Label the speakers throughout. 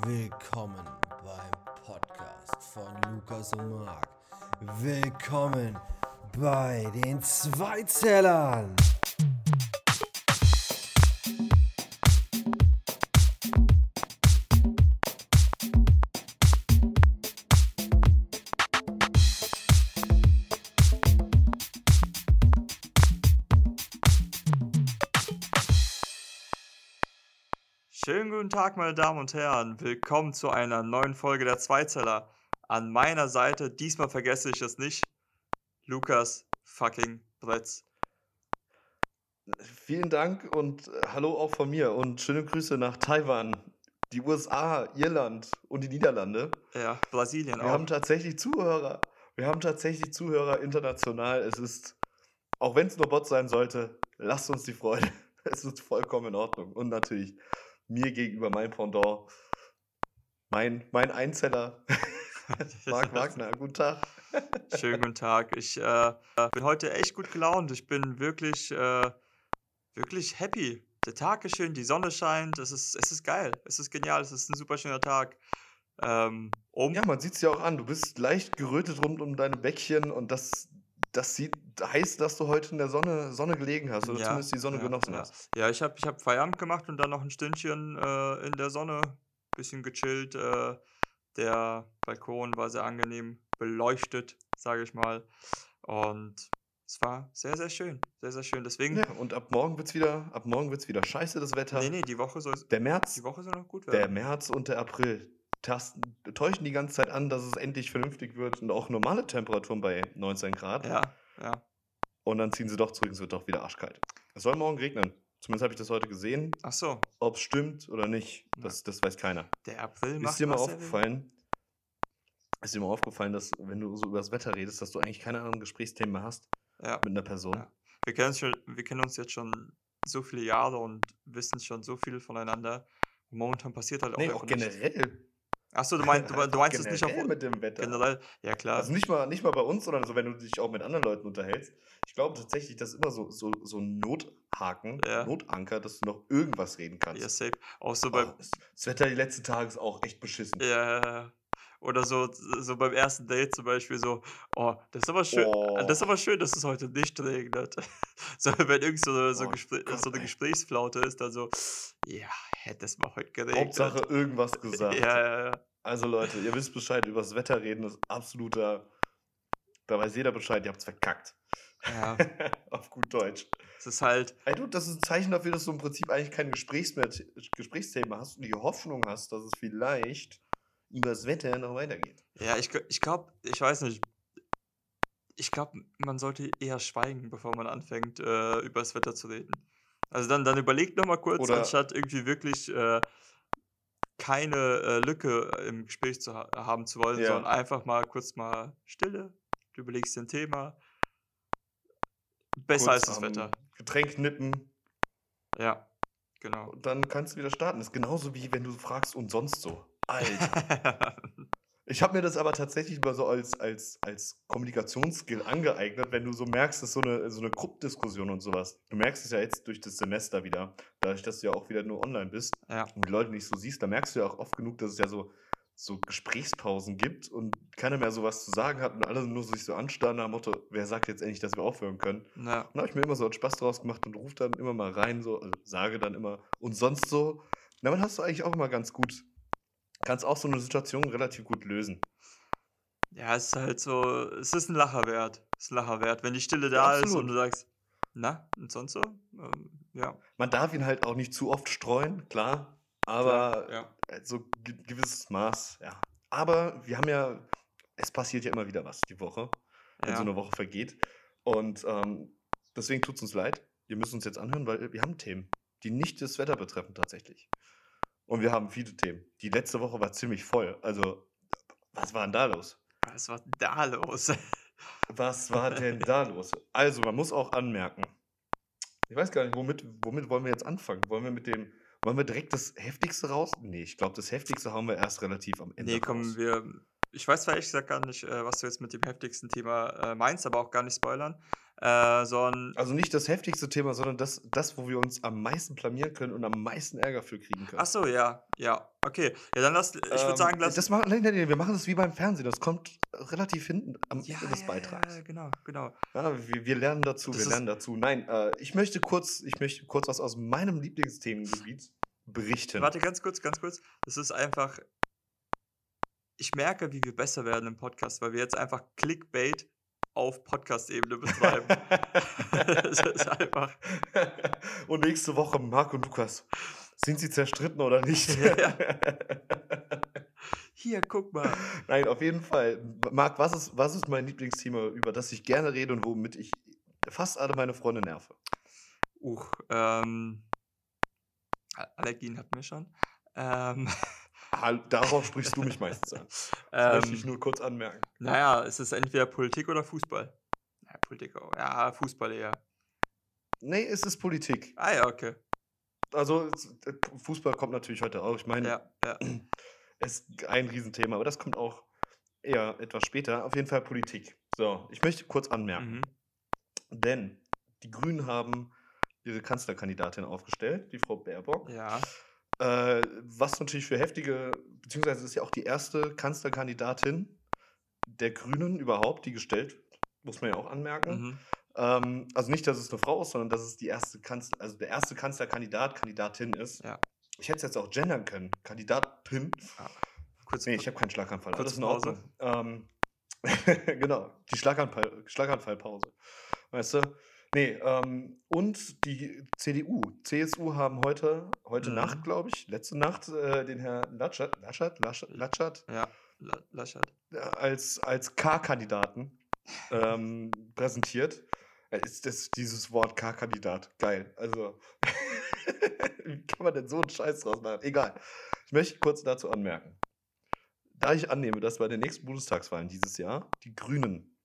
Speaker 1: Willkommen beim Podcast von Lukas und Marc. Willkommen bei den Zweizellern.
Speaker 2: Tag, meine Damen und Herren. Willkommen zu einer neuen Folge der Zweizeller. An meiner Seite, diesmal vergesse ich es nicht, Lukas fucking Bretz.
Speaker 3: Vielen Dank und äh, hallo auch von mir und schöne Grüße nach Taiwan, die USA, Irland und die Niederlande.
Speaker 2: Ja, Brasilien
Speaker 3: Wir
Speaker 2: auch.
Speaker 3: haben tatsächlich Zuhörer. Wir haben tatsächlich Zuhörer international. Es ist, auch wenn es nur Bot sein sollte, lasst uns die Freude. Es ist vollkommen in Ordnung. Und natürlich mir gegenüber mein Pendant, mein, mein Einzeller, Marc Wagner. Guten Tag.
Speaker 2: Schönen guten Tag. Ich äh, bin heute echt gut gelaunt. Ich bin wirklich, äh, wirklich happy. Der Tag ist schön, die Sonne scheint. Es ist, es ist geil. Es ist genial. Es ist ein super schöner Tag. Ähm, um
Speaker 3: Ja, man sieht es ja auch an. Du bist leicht gerötet rund um deine Bäckchen und das, das sieht, heißt, dass du heute in der Sonne, Sonne gelegen hast oder
Speaker 2: Ja,
Speaker 3: zumindest die Sonne
Speaker 2: ja,
Speaker 3: genossen
Speaker 2: ja.
Speaker 3: hast.
Speaker 2: Ja, ich habe ich hab Feierabend gemacht und dann noch ein Stündchen äh, in der Sonne, bisschen gechillt. Äh, der Balkon war sehr angenehm beleuchtet, sage ich mal. Und es war sehr, sehr schön. Sehr, sehr schön. Deswegen,
Speaker 3: Ja, und ab morgen wird's wieder, ab morgen wird's wieder scheiße, das Wetter.
Speaker 2: nee, nee, die Woche soll,
Speaker 3: Der März,
Speaker 2: die Woche soll noch gut
Speaker 3: der
Speaker 2: werden.
Speaker 3: März und der April tasten, täuschen die ganze Zeit an, dass es endlich vernünftig wird und auch normale Temperaturen bei 19 Grad.
Speaker 2: Ja, ja.
Speaker 3: Und dann ziehen sie doch zurück, es wird doch wieder arschkalt. Es soll morgen regnen. Zumindest habe ich das heute gesehen.
Speaker 2: Ach so,
Speaker 3: Ob es stimmt oder nicht, das, das weiß keiner.
Speaker 2: der April macht
Speaker 3: Ist dir mal aufgefallen, ist dir mal aufgefallen, dass wenn du so über das Wetter redest, dass du eigentlich keine anderen Gesprächsthemen mehr hast
Speaker 2: Ja.
Speaker 3: mit einer Person?
Speaker 2: Ja. Wir kennen, uns schon, wir kennen uns jetzt schon so viele Jahre und wissen schon so viel voneinander. Und momentan passiert halt auch
Speaker 3: Nee, auch generell.
Speaker 2: Achso, du, meinst, du, du meinst es nicht auf
Speaker 3: mit dem Wetter.
Speaker 2: generell? Ja, klar.
Speaker 3: Also nicht mal, nicht mal bei uns, sondern so, wenn du dich auch mit anderen Leuten unterhältst. Ich glaube tatsächlich, das ist immer so, so, so ein Nothaken,
Speaker 2: Ja.
Speaker 3: Notanker, dass du noch irgendwas reden kannst.
Speaker 2: Ja, safe. Auch so
Speaker 3: Oh, das das Wetter die letzten Tage ist auch echt beschissen.
Speaker 2: Ja, ja, ja. Oder so, so beim ersten Date zum Beispiel so, oh, das ist aber schön,
Speaker 3: Oh.
Speaker 2: das ist aber schön, dass es heute nicht regnet. So, wenn irgend so, eine- so,
Speaker 3: Oh
Speaker 2: Gespr
Speaker 3: Gott,
Speaker 2: so eine. Gesprächsflaute ist, dann so, ja, hätte es mal heute geregnet.
Speaker 3: Hauptsache irgendwas gesagt.
Speaker 2: Ja, ja, ja.
Speaker 3: Also Leute, ihr wisst Bescheid, über das Wetter reden ist absoluter. Da weiß jeder Bescheid, ihr habt's verkackt.
Speaker 2: Ja,
Speaker 3: Auf gut Deutsch.
Speaker 2: es ist halt,
Speaker 3: Ey, du, das ist ein Zeichen dafür, dass du im Prinzip eigentlich kein Gesprächs mehr, Gesprächsthema hast und die Hoffnung hast, dass es vielleicht über das Wetter noch weitergeht.
Speaker 2: ja, ich, ich glaube, ich weiß nicht, ich glaube, man sollte eher schweigen, bevor man anfängt, äh, über das Wetter zu reden. Also dann, dann überlegt noch mal kurz,
Speaker 3: Oder-
Speaker 2: anstatt irgendwie wirklich äh, keine äh, Lücke im Gespräch zu ha haben zu wollen,
Speaker 3: Ja.
Speaker 2: sondern einfach mal kurz mal Stille, du überlegst dir ein Thema. Besser als
Speaker 3: Kurz
Speaker 2: das
Speaker 3: am
Speaker 2: Wetter.
Speaker 3: Getränk nippen
Speaker 2: Ja, genau.
Speaker 3: und dann kannst du wieder starten. Das ist genauso wie wenn du fragst und sonst so. Alter. Ich habe mir das aber tatsächlich mal so als, als, als Kommunikationsskill angeeignet, wenn du so merkst, dass so eine, so eine Gruppendiskussion und sowas. Du merkst es ja jetzt durch das Semester wieder, dadurch, dass du ja auch wieder nur online bist
Speaker 2: ja,
Speaker 3: und die Leute nicht so siehst, da merkst du ja auch oft genug, dass es ja so, so Gesprächspausen gibt und keiner mehr so was zu sagen hat und alle nur sich so anstarren nach dem Motto, wer sagt jetzt endlich, dass wir aufhören können?
Speaker 2: ja,
Speaker 3: Und da habe ich mir immer so einen Spaß draus gemacht und rufe dann immer mal rein, so, also sage dann immer und sonst so. Na, dann hast du eigentlich auch immer ganz gut, kannst auch so eine Situation relativ gut lösen.
Speaker 2: ja, es ist halt so, es ist ein Lacher wert. Es ist ein Lacher wert. Wenn die Stille
Speaker 3: Ja,
Speaker 2: da ist
Speaker 3: absolut.
Speaker 2: und du sagst, na, und sonst so? Ähm, ja,
Speaker 3: Man darf ihn halt auch nicht zu oft streuen, klar, aber
Speaker 2: klar, ja.
Speaker 3: äh, so ge gewisses Maß, ja. Aber wir haben ja, es passiert ja immer wieder was die Woche, wenn
Speaker 2: Ja.
Speaker 3: so eine Woche vergeht. Und ähm, deswegen tut es uns leid. Wir müssen uns jetzt anhören, weil wir haben Themen, die nicht das Wetter betreffen tatsächlich. Und wir haben viele Themen. Die letzte Woche war ziemlich voll. Also, was war denn da los?
Speaker 2: Was war denn da los?
Speaker 3: Was war denn da los? Also, man muss auch anmerken. Ich weiß gar nicht, womit, womit wollen wir jetzt anfangen? Wollen wir mit dem, wollen wir direkt das Heftigste raus? Nee, ich glaube, das Heftigste haben wir erst relativ am Ende.
Speaker 2: Nee, komm,
Speaker 3: raus.
Speaker 2: wir. Ich weiß zwar ehrlich gesagt gar nicht, äh, was du jetzt mit dem heftigsten Thema äh, meinst, aber auch gar nicht spoilern. Äh, sondern
Speaker 3: Also nicht das heftigste Thema, sondern das, das, wo wir uns am meisten blamieren können und am meisten Ärger für kriegen können.
Speaker 2: Ach so, ja, ja, okay. Ja, dann lass, ich würde
Speaker 3: Ähm,
Speaker 2: sagen, lass.
Speaker 3: Das machen, nein, nein, nein, wir machen das wie beim Fernsehen. Das kommt relativ hinten am
Speaker 2: ja,
Speaker 3: Ende des
Speaker 2: ja,
Speaker 3: Beitrags.
Speaker 2: Ja, genau, genau.
Speaker 3: Ja, wir, wir lernen dazu,
Speaker 2: Das
Speaker 3: wir lernen dazu. Nein, äh, ich möchte kurz, ich möchte kurz was aus meinem Lieblingsthemengebiet berichten.
Speaker 2: Warte, ganz kurz, ganz kurz. Das ist einfach. Ich merke, wie wir besser werden im Podcast, weil wir jetzt einfach Clickbait auf Podcast-Ebene betreiben. das ist einfach.
Speaker 3: und nächste Woche Marc und Lukas. Sind sie zerstritten oder nicht?
Speaker 2: Ja. Hier, guck mal.
Speaker 3: Nein, auf jeden Fall. Marc, was ist, was ist mein Lieblingsthema, über das ich gerne rede und womit ich fast alle meine Freunde nerve?
Speaker 2: Uch, ähm. Allergien hatten wir schon. Ähm,
Speaker 3: Darauf sprichst du mich meistens an. Das möchte ich
Speaker 2: ähm,
Speaker 3: nur kurz anmerken.
Speaker 2: naja, es ist entweder Politik oder Fußball. Ja, Politik auch. Ja, Fußball eher.
Speaker 3: Nee, es ist Politik.
Speaker 2: Ah ja, okay.
Speaker 3: Also es- äh, Fußball kommt natürlich heute auch. Ich meine,
Speaker 2: Ja, ja.
Speaker 3: es ist ein Riesenthema, aber das kommt auch eher etwas später. Auf jeden Fall Politik. So, ich möchte kurz anmerken,
Speaker 2: Mhm.
Speaker 3: denn die Grünen haben ihre Kanzlerkandidatin aufgestellt, die Frau Baerbock.
Speaker 2: Ja.
Speaker 3: Äh, was natürlich für heftige, beziehungsweise ist ja auch die erste Kanzlerkandidatin der Grünen überhaupt, die gestellt wird, muss man ja auch anmerken.
Speaker 2: Mhm.
Speaker 3: Ähm, also nicht, dass es eine Frau ist, sondern dass es die erste Kanzler, also der erste Kanzlerkandidat, Kandidatin ist.
Speaker 2: Ja.
Speaker 3: Ich hätte es jetzt auch gendern können. Kandidatin.
Speaker 2: Kurz,
Speaker 3: Nee, ich habe keinen Schlaganfall.
Speaker 2: Kurze
Speaker 3: Alles Ordnung. Ähm, genau, die Schlaganfall, Schlaganfallpause. Weißt du? Nee, ähm, und die CDU, CSU haben heute, heute
Speaker 2: Mhm.
Speaker 3: Nacht, glaube ich, letzte Nacht, äh, den Herrn Laschet, Laschet, Latschat
Speaker 2: Ja, La- Laschet.
Speaker 3: äh, als, als K-Kandidaten ähm, präsentiert. Äh, Ist das dieses Wort K-Kandidat? Geil. Also, wie kann man denn so einen Scheiß draus machen? Egal. Ich möchte kurz dazu anmerken. Da ich annehme, dass bei den nächsten Bundestagswahlen dieses Jahr die Grünen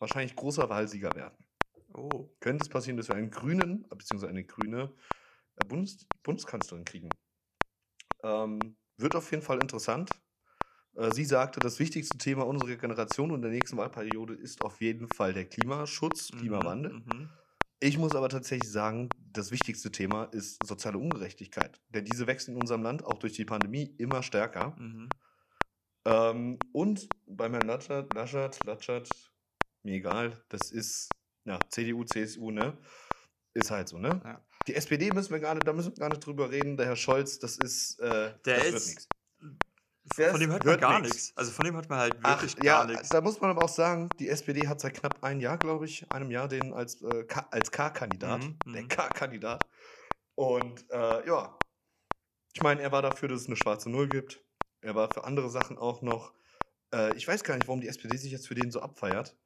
Speaker 3: wahrscheinlich großer Wahlsieger werden,
Speaker 2: Oh.
Speaker 3: könnte es passieren, dass wir einen Grünen, beziehungsweise eine grüne äh, Bundes Bundeskanzlerin kriegen. Ähm, wird auf jeden Fall interessant. Äh, Sie sagte, das wichtigste Thema unserer Generation und der nächsten Wahlperiode ist auf jeden Fall der Klimaschutz,
Speaker 2: Mhm,
Speaker 3: Klimawandel.
Speaker 2: Mhm.
Speaker 3: Ich muss aber tatsächlich sagen, das wichtigste Thema ist soziale Ungerechtigkeit. Denn diese wächst in unserem Land auch durch die Pandemie immer stärker.
Speaker 2: Mhm.
Speaker 3: Ähm, und beim Herrn Laschet, Laschet, Laschet, mir egal, das ist ja, CDU, CSU, ne? Ist halt so, ne?
Speaker 2: Ja.
Speaker 3: Die SPD müssen wir gar nicht, da müssen wir gar nicht drüber reden. Der Herr Scholz, das ist, äh,
Speaker 2: Der
Speaker 3: das
Speaker 2: ist-
Speaker 3: nix.
Speaker 2: Von dem hört man gar nichts. Also von dem hört man halt
Speaker 3: Ach,
Speaker 2: wirklich
Speaker 3: ja,
Speaker 2: gar nichts.
Speaker 3: da muss man aber auch sagen, die SPD hat seit knapp ein Jahr, glaube ich, einem Jahr den als, äh, K- als K-Kandidat,
Speaker 2: Mhm,
Speaker 3: der
Speaker 2: mhm.
Speaker 3: K-Kandidat. Und äh, ja, ich meine, er war dafür, dass es eine schwarze Null gibt. Er war für andere Sachen auch noch. Äh, ich weiß gar nicht, warum die SPD sich jetzt für den so abfeiert.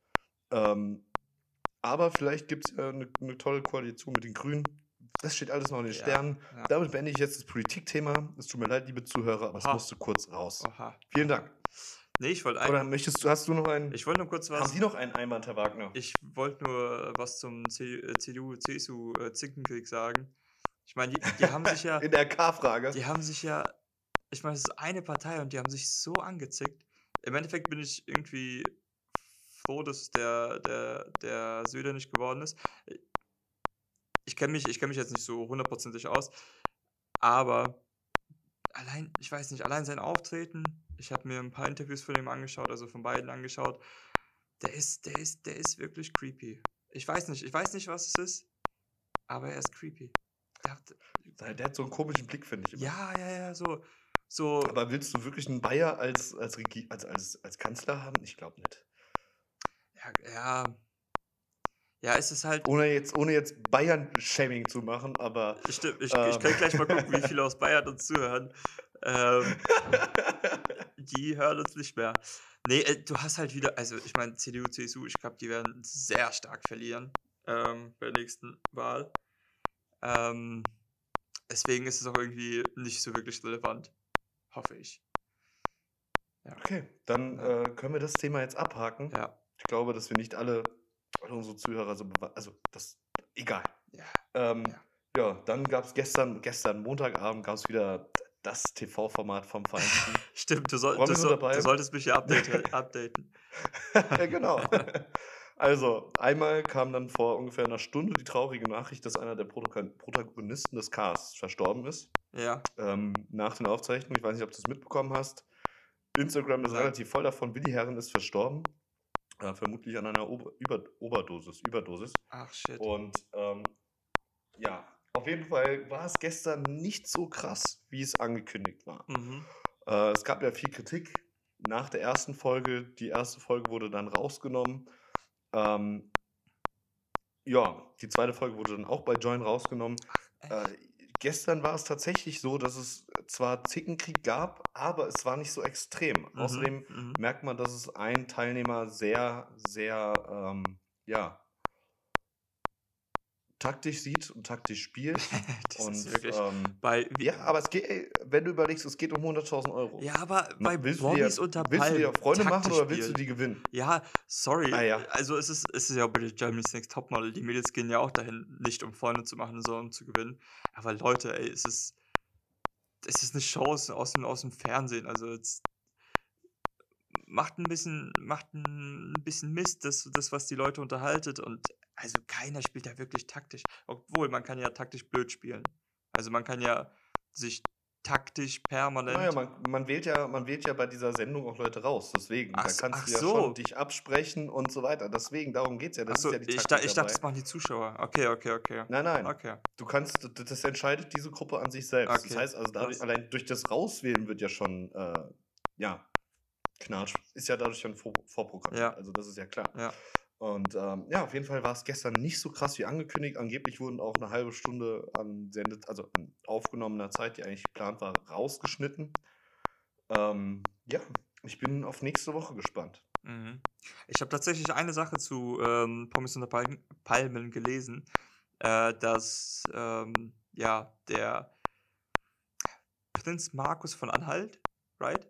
Speaker 3: Ähm, aber vielleicht gibt es ja eine, eine tolle Koalition mit den Grünen. Das steht alles noch in den
Speaker 2: Ja,
Speaker 3: Sternen.
Speaker 2: ja.
Speaker 3: Damit beende ich jetzt das Politikthema. Es tut mir leid, liebe Zuhörer, aber es
Speaker 2: Oha.
Speaker 3: musste kurz raus.
Speaker 2: Oha.
Speaker 3: Vielen Dank.
Speaker 2: Nee, ich wollte
Speaker 3: Oder möchtest du, hast du noch einen?
Speaker 2: Ich wollte nur kurz
Speaker 3: Haben
Speaker 2: was.
Speaker 3: Sie noch einen Einwand, Herr Wagner?
Speaker 2: Ich wollte nur was zum äh, CDU, CSU äh, Zinkenkrieg sagen. Ich meine, die, die haben sich ja.
Speaker 3: In der K-Frage.
Speaker 2: Die haben sich ja. Ich meine, es ist eine Partei und die haben sich so angezickt. Im Endeffekt bin ich irgendwie froh, dass der, der, der Söder nicht geworden ist. Ich kenne mich, ich kenn mich jetzt nicht so hundertprozentig aus, aber allein, ich weiß nicht, allein sein Auftreten, ich habe mir ein paar Interviews von ihm angeschaut, also von beiden angeschaut, der ist, der ist, der ist wirklich creepy. Ich weiß nicht, ich weiß nicht, was es ist, aber er ist creepy. Der hat,
Speaker 3: Der hat so einen komischen Blick, finde ich. immer.
Speaker 2: ja, ja, ja, so, so.
Speaker 3: Aber willst du wirklich einen Bayer als, als, Regie, als, als, als Kanzler haben? Ich glaube nicht.
Speaker 2: Ja, ja. Ja, es ist halt.
Speaker 3: Ohne jetzt, ohne jetzt Bayern-Shaming zu machen, aber.
Speaker 2: Ich, ich, ich
Speaker 3: Ähm.
Speaker 2: kann gleich mal gucken, wie viele aus Bayern uns zuhören. Ähm, die hören uns nicht mehr. Nee, äh, du hast halt wieder, also ich meine, CDU, CSU, ich glaube, die werden sehr stark verlieren ähm, bei der nächsten Wahl. Ähm, deswegen ist es auch irgendwie nicht so wirklich relevant. Hoffe ich.
Speaker 3: okay, dann
Speaker 2: Ja.
Speaker 3: äh, können wir das Thema jetzt abhaken.
Speaker 2: Ja.
Speaker 3: Ich glaube, dass wir nicht alle, alle unsere Zuhörer so bewa- Also, das. Egal.
Speaker 2: Ja.
Speaker 3: Ähm,
Speaker 2: Ja.
Speaker 3: ja. dann gab es gestern, gestern Montagabend, gab es wieder das TV-Format vom Vereinten.
Speaker 2: Stimmt, du, soll, du,
Speaker 3: dabei.
Speaker 2: du solltest mich hier update, updaten.
Speaker 3: genau. Also, einmal kam dann vor ungefähr einer Stunde die traurige Nachricht, dass einer der Protagon- Protagonisten des Casts verstorben ist.
Speaker 2: Ja.
Speaker 3: Ähm, nach den Aufzeichnungen. Ich weiß nicht, ob du es mitbekommen hast. Instagram ist
Speaker 2: Nein.
Speaker 3: relativ voll davon. Willi Herren ist verstorben. Äh, vermutlich an einer Ober Über Oberdosis. Überdosis.
Speaker 2: Ach shit.
Speaker 3: Und ähm, ja, auf jeden Fall war es gestern nicht so krass, wie es angekündigt war.
Speaker 2: Mhm.
Speaker 3: Äh, es gab ja viel Kritik nach der ersten Folge. Die erste Folge wurde dann rausgenommen. Ähm, ja, die zweite Folge wurde dann auch bei Join rausgenommen. Äh, gestern war es tatsächlich so, dass es zwar Zickenkrieg gab, aber es war nicht so extrem.
Speaker 2: Mhm,
Speaker 3: Außerdem
Speaker 2: mhm.
Speaker 3: merkt man, dass es ein Teilnehmer sehr, sehr, ähm, ja, taktisch sieht und taktisch spielt.
Speaker 2: das
Speaker 3: und
Speaker 2: ist wirklich.
Speaker 3: ähm,
Speaker 2: bei,
Speaker 3: ja, aber es geht, ey, wenn du überlegst, es geht um 100.000 Euro.
Speaker 2: ja, aber bei
Speaker 3: willst du dir,
Speaker 2: unter
Speaker 3: willst du dir
Speaker 2: Palmen
Speaker 3: Freunde machen oder willst du
Speaker 2: spielen.
Speaker 3: die gewinnen?
Speaker 2: Ja, sorry.
Speaker 3: Ah, ja.
Speaker 2: Also es ist, es ist ja auch bei Germany's Next Topmodel. Die Mädels gehen ja auch dahin, nicht um Freunde zu machen, sondern um zu gewinnen. Aber Leute, ey, es ist, es ist eine Chance aus dem, aus dem Fernsehen. Also jetzt macht ein bisschen, macht ein bisschen Mist, das, das, was die Leute unterhaltet. Und also keiner spielt da wirklich taktisch. Obwohl, man kann ja taktisch blöd spielen. Also man kann ja sich taktisch permanent.
Speaker 3: Naja, man, man, wählt ja, man wählt ja bei dieser Sendung auch Leute raus. Deswegen,
Speaker 2: Ach
Speaker 3: da
Speaker 2: so-
Speaker 3: kannst du ja
Speaker 2: so.
Speaker 3: schon dich absprechen und so weiter. Deswegen, darum geht es ja. Das
Speaker 2: Achso,
Speaker 3: ist ja die
Speaker 2: ich,
Speaker 3: Taktik
Speaker 2: da, ich dachte, das machen die Zuschauer. Okay, okay, okay.
Speaker 3: Nein, nein.
Speaker 2: Okay.
Speaker 3: Du kannst, das entscheidet diese Gruppe an sich selbst.
Speaker 2: Okay,
Speaker 3: Das heißt also, dadurch, allein durch das Rauswählen wird ja schon, äh, ja, Knatsch. Ist ja dadurch schon vor, vorprogrammiert.
Speaker 2: Ja.
Speaker 3: Also, das ist ja klar.
Speaker 2: Ja.
Speaker 3: Und ähm, ja, auf jeden Fall war es gestern nicht so krass wie angekündigt. Angeblich wurden auch eine halbe Stunde an sendet, also an aufgenommener Zeit, die eigentlich geplant war, rausgeschnitten. Ähm, ja, ich bin auf nächste Woche gespannt.
Speaker 2: Mhm. Ich habe tatsächlich eine Sache zu ähm, Pommes unter Palmen, Palmen gelesen, äh, dass ähm, ja der Prinz Markus von Anhalt, right?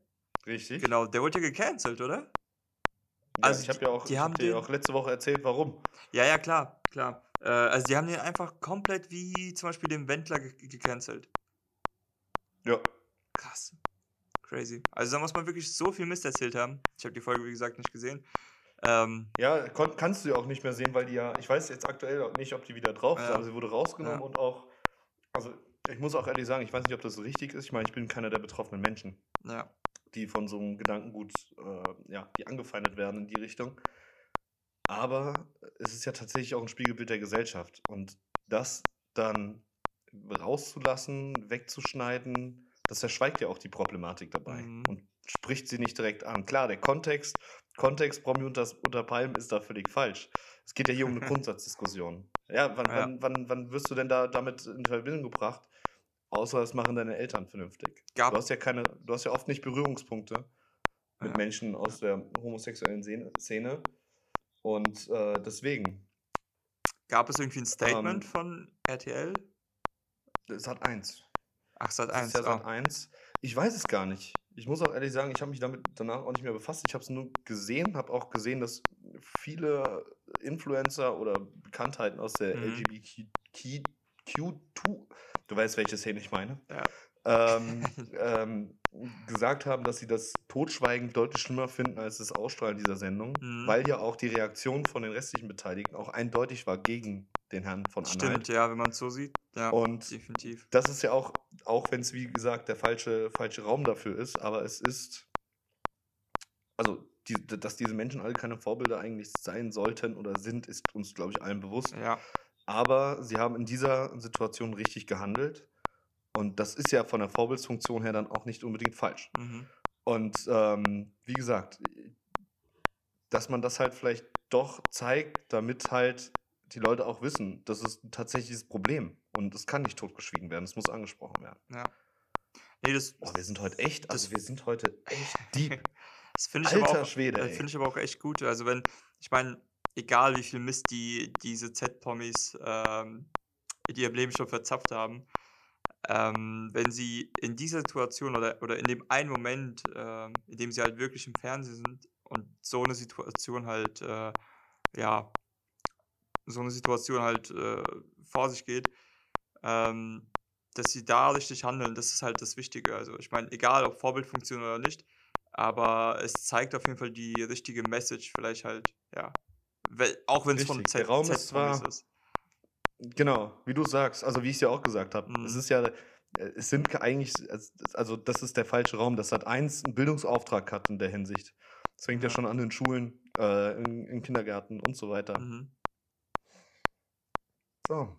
Speaker 3: Richtig?
Speaker 2: Genau, der wurde ja gecancelt, oder? Also
Speaker 3: ich habe ja auch,
Speaker 2: die haben
Speaker 3: hab dir auch letzte Woche erzählt, warum.
Speaker 2: Ja, ja, klar, klar. Äh, also die haben den einfach komplett wie zum Beispiel den Wendler ge gecancelt.
Speaker 3: Ja.
Speaker 2: Krass. Crazy. Also da muss man wirklich so viel Mist erzählt haben. Ich habe die Folge, wie gesagt, nicht gesehen. Ähm,
Speaker 3: Ja, kannst du ja auch nicht mehr sehen, weil die ja, ich weiß jetzt aktuell nicht, ob die wieder drauf ist,
Speaker 2: Ja.
Speaker 3: aber sie wurde rausgenommen
Speaker 2: Ja.
Speaker 3: und auch, also ich muss auch ehrlich sagen, ich weiß nicht, ob das richtig ist. Ich meine, ich bin keiner der betroffenen Menschen,
Speaker 2: ja.
Speaker 3: Die von so einem Gedankengut, äh, ja, die angefeindet werden in die Richtung. Aber es ist ja tatsächlich auch ein Spiegelbild der Gesellschaft. Und das dann rauszulassen, wegzuschneiden, das verschweigt ja auch die Problematik dabei
Speaker 2: Mhm.
Speaker 3: und spricht sie nicht direkt an. Klar, der Kontext, Kontext Promi unter, unter Palmen ist da völlig falsch. Es geht ja hier um eine Grundsatzdiskussion. Ja, wann,
Speaker 2: Ja.
Speaker 3: Wann, wann, wann wirst du denn da damit in Verbindung gebracht? Außer das machen deine Eltern vernünftig.
Speaker 2: Gab-
Speaker 3: Du hast ja keine, du hast ja oft nicht Berührungspunkte mit
Speaker 2: Ja.
Speaker 3: Menschen aus der homosexuellen Szene-. Und äh, deswegen,
Speaker 2: Gab es irgendwie ein Statement
Speaker 3: Ähm,
Speaker 2: von RTL?
Speaker 3: Sat 1.
Speaker 2: Ach, Sat
Speaker 3: Das
Speaker 2: 1.
Speaker 3: ist ja Sat
Speaker 2: oh.
Speaker 3: 1. Ich weiß es gar nicht. Ich muss auch ehrlich sagen, ich habe mich damit danach auch nicht mehr befasst. Ich habe es nur gesehen, habe auch gesehen, dass viele Influencer oder Bekanntheiten aus der
Speaker 2: Mhm.
Speaker 3: LGBTQ2, du weißt, welche Szene ich meine,
Speaker 2: Ja.
Speaker 3: ähm, ähm, gesagt haben, dass sie das Totschweigen deutlich schlimmer finden als das Ausstrahlen dieser Sendung,
Speaker 2: Mhm.
Speaker 3: weil ja auch die Reaktion von den restlichen Beteiligten auch eindeutig war gegen den Herrn von Anhalt.
Speaker 2: Stimmt, ja, wenn man es so sieht. Ja,
Speaker 3: Und
Speaker 2: definitiv.
Speaker 3: das ist ja auch, auch wenn es wie gesagt der falsche, falsche Raum dafür ist, aber es ist, also, die, dass diese Menschen alle keine Vorbilder eigentlich sein sollten oder sind, ist uns, glaube ich, allen bewusst.
Speaker 2: Ja,
Speaker 3: Aber sie haben in dieser Situation richtig gehandelt. Und das ist ja von der Vorbildsfunktion her dann auch nicht unbedingt falsch.
Speaker 2: mhm.
Speaker 3: Und ähm, wie gesagt, dass man das halt vielleicht doch zeigt, damit halt die Leute auch wissen, das ist ein tatsächliches Problem. Und es kann nicht totgeschwiegen werden, es muss angesprochen werden.
Speaker 2: ja. Nee, das,
Speaker 3: Oh, wir sind heute echt, also
Speaker 2: Das-
Speaker 3: wir sind heute echt deep.
Speaker 2: das finde ich, aber
Speaker 3: Alter
Speaker 2: auch-
Speaker 3: Schwede, ey.
Speaker 2: finde ich aber auch echt gut. Also wenn, ich meine, egal wie viel Mist die diese Z-Pommis ähm, in ihrem Leben schon verzapft haben, ähm, wenn sie in dieser Situation oder, oder in dem einen Moment, ähm, in dem sie halt wirklich im Fernsehen sind und so eine Situation halt, äh, ja, so eine Situation halt äh, vor sich geht, ähm, dass sie da richtig handeln, das ist halt das Wichtige. Also ich meine, egal ob Vorbildfunktion oder nicht, aber es zeigt auf jeden Fall die richtige Message, vielleicht halt, ja, Auch wenn es von Z
Speaker 3: der Raum
Speaker 2: Z
Speaker 3: ist zwar-
Speaker 2: ist.
Speaker 3: Genau, wie du sagst, also wie ich es ja auch gesagt habe.
Speaker 2: Mhm.
Speaker 3: Es ist ja, äh, es sind eigentlich, also das ist der falsche Raum. Das hat eins einen Bildungsauftrag hat in der Hinsicht. Das fängt ja,
Speaker 2: Ja.
Speaker 3: schon an in Schulen, äh, in, in Kindergärten und so weiter.
Speaker 2: Mhm.
Speaker 3: So,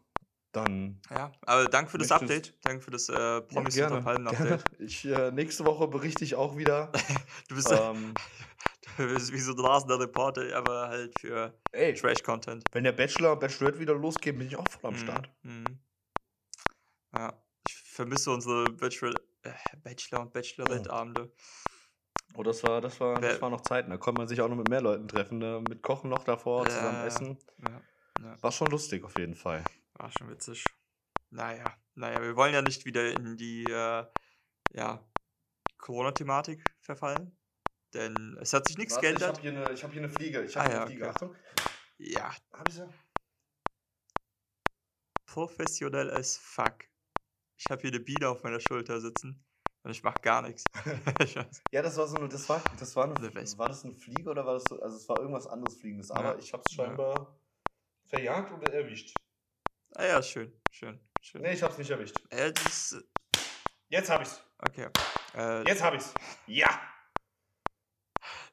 Speaker 3: dann
Speaker 2: Ja, aber danke für das Update. Danke für das äh,
Speaker 3: ja,
Speaker 2: Promis
Speaker 3: gerne,
Speaker 2: unter Palmen
Speaker 3: gerne.
Speaker 2: Update.
Speaker 3: Ich, äh, nächste Woche berichte ich auch wieder.
Speaker 2: Du bist,
Speaker 3: ähm,
Speaker 2: wie so ein rasender Reporter, aber halt für Trash-Content.
Speaker 3: wenn der Bachelor, Bachelorette wieder losgeht, bin ich auch voll am
Speaker 2: Mhm,
Speaker 3: Start.
Speaker 2: mhm. Ja, ich vermisse unsere Bachelor, äh, Bachelor und Bachelorette-Abende.
Speaker 3: Oh, das war, das war, das war noch Zeiten. Da konnte man sich auch noch mit mehr Leuten treffen. Ne? Mit Kochen noch davor, zusammen
Speaker 2: Ja.
Speaker 3: essen.
Speaker 2: Ja, ja,
Speaker 3: War schon lustig auf jeden Fall.
Speaker 2: war schon witzig. Naja, naja, wir wollen ja nicht wieder in die äh, ja, Corona-Thematik verfallen. Denn es hat sich nichts
Speaker 3: Warte, Ich
Speaker 2: geändert.
Speaker 3: habe hier, eine- ich hab hier eine Fliege. Ich
Speaker 2: Ah,
Speaker 3: habe
Speaker 2: ja,
Speaker 3: eine Fliege.
Speaker 2: okay.
Speaker 3: Achtung.
Speaker 2: Ja,
Speaker 3: Hab ich sie?
Speaker 2: professionell as fuck. Ich habe hier eine Biene auf meiner Schulter sitzen und ich mach gar nichts.
Speaker 3: Ja, das war so eine, das war, das war
Speaker 2: Eine
Speaker 3: war das eine Fliege oder war das so, also es war irgendwas anderes Fliegendes, aber
Speaker 2: Ja.
Speaker 3: ich habe es
Speaker 2: Ja.
Speaker 3: scheinbar verjagt oder erwischt.
Speaker 2: ah ja, schön, schön, schön.
Speaker 3: Nee, ich hab's nicht erwischt.
Speaker 2: Äh, das,
Speaker 3: Jetzt hab ich's.
Speaker 2: okay. Äh,
Speaker 3: Jetzt hab ich's. Ja.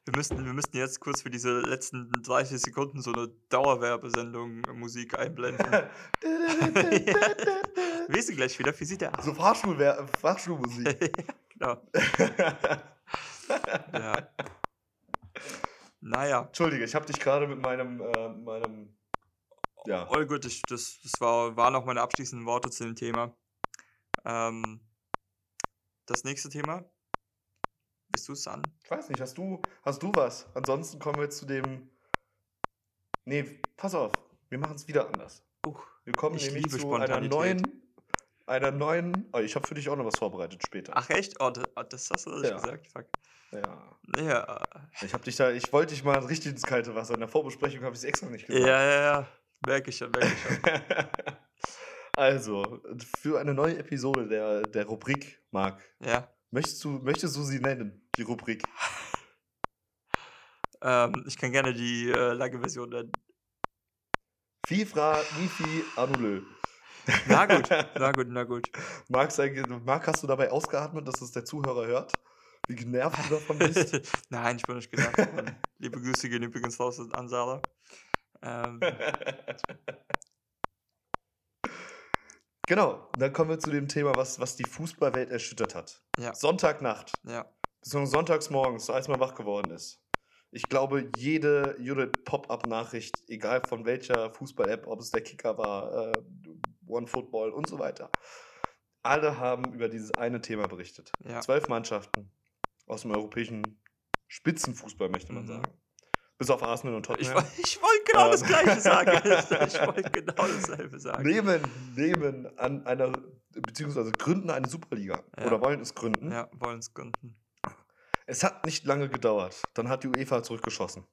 Speaker 2: Wir, müssten, wir müssten jetzt kurz für diese letzten 30 Sekunden so eine Dauerwerbesendung Musik einblenden. wir sind gleich wieder. Wie sieht der aus?
Speaker 3: so Fahrschulwer Fahrschulmusik.
Speaker 2: genau. Ja. Naja.
Speaker 3: Entschuldige, ich habe dich gerade mit meinem, äh, meinem, ja.
Speaker 2: Oh gut, ich, das, das war, waren auch meine abschließenden Worte zu dem Thema. Ähm, das nächste Thema. Bist du es an?
Speaker 3: Ich weiß nicht, hast du, hast du was? Ansonsten kommen wir zu dem. Nee, pass auf, wir machen es wieder anders.
Speaker 2: Uh,
Speaker 3: Wir kommen
Speaker 2: Ich
Speaker 3: nämlich zu einer neuen, einer neuen. Oh, ich habe für dich auch noch was vorbereitet später.
Speaker 2: ach echt? Oh, das, oh, das hast du nicht
Speaker 3: Ja.
Speaker 2: gesagt. Fuck.
Speaker 3: Ja.
Speaker 2: Ja,
Speaker 3: Ich habe dich da, ich wollte dich mal richtig ins kalte Wasser. In der Vorbesprechung habe ich es extra nicht
Speaker 2: ja,
Speaker 3: gesagt.
Speaker 2: ja, ja. Merke ich schon, merke ich schon.
Speaker 3: also, für eine neue Episode der, der Rubrik, Marc,
Speaker 2: Ja.
Speaker 3: möchtest du, möchtest du sie nennen, die Rubrik?
Speaker 2: Ähm, ich kann gerne die äh, lange Version nennen.
Speaker 3: FIFA, Nifi, Anulö.
Speaker 2: Na gut, na gut, na gut.
Speaker 3: Marc, Marc, hast du dabei ausgeatmet, dass es der Zuhörer hört? Wie genervt du davon bist?
Speaker 2: Nein, ich bin nicht. Mann. Liebe Grüße gehen übrigens raus an Sarah. Ähm,
Speaker 3: genau, dann kommen wir zu dem Thema, was, was die Fußballwelt erschüttert hat.
Speaker 2: ja,
Speaker 3: Sonntagnacht,
Speaker 2: ja.
Speaker 3: Beziehungsweise sonntags morgens, als man wach geworden ist. Ich glaube, jede, jede Pop-up-Nachricht, egal von welcher Fußball-App, ob es der Kicker war, äh, OneFootball und so weiter, alle haben über dieses eine Thema berichtet.
Speaker 2: Ja.
Speaker 3: Zwölf Mannschaften aus dem europäischen Spitzenfußball, möchte man
Speaker 2: Mhm.
Speaker 3: sagen. Bis auf Arsenal und
Speaker 2: Ich,
Speaker 3: Tottenham.
Speaker 2: woll- ich wollte genau das
Speaker 3: Ähm.
Speaker 2: Gleiche sagen. Ich wollte genau dasselbe sagen.
Speaker 3: nehmen, nehmen an einer, beziehungsweise gründen eine Superliga.
Speaker 2: Ja.
Speaker 3: Oder wollen es gründen.
Speaker 2: Ja, wollen es gründen.
Speaker 3: Es hat nicht lange gedauert. Dann hat die UEFA zurückgeschossen.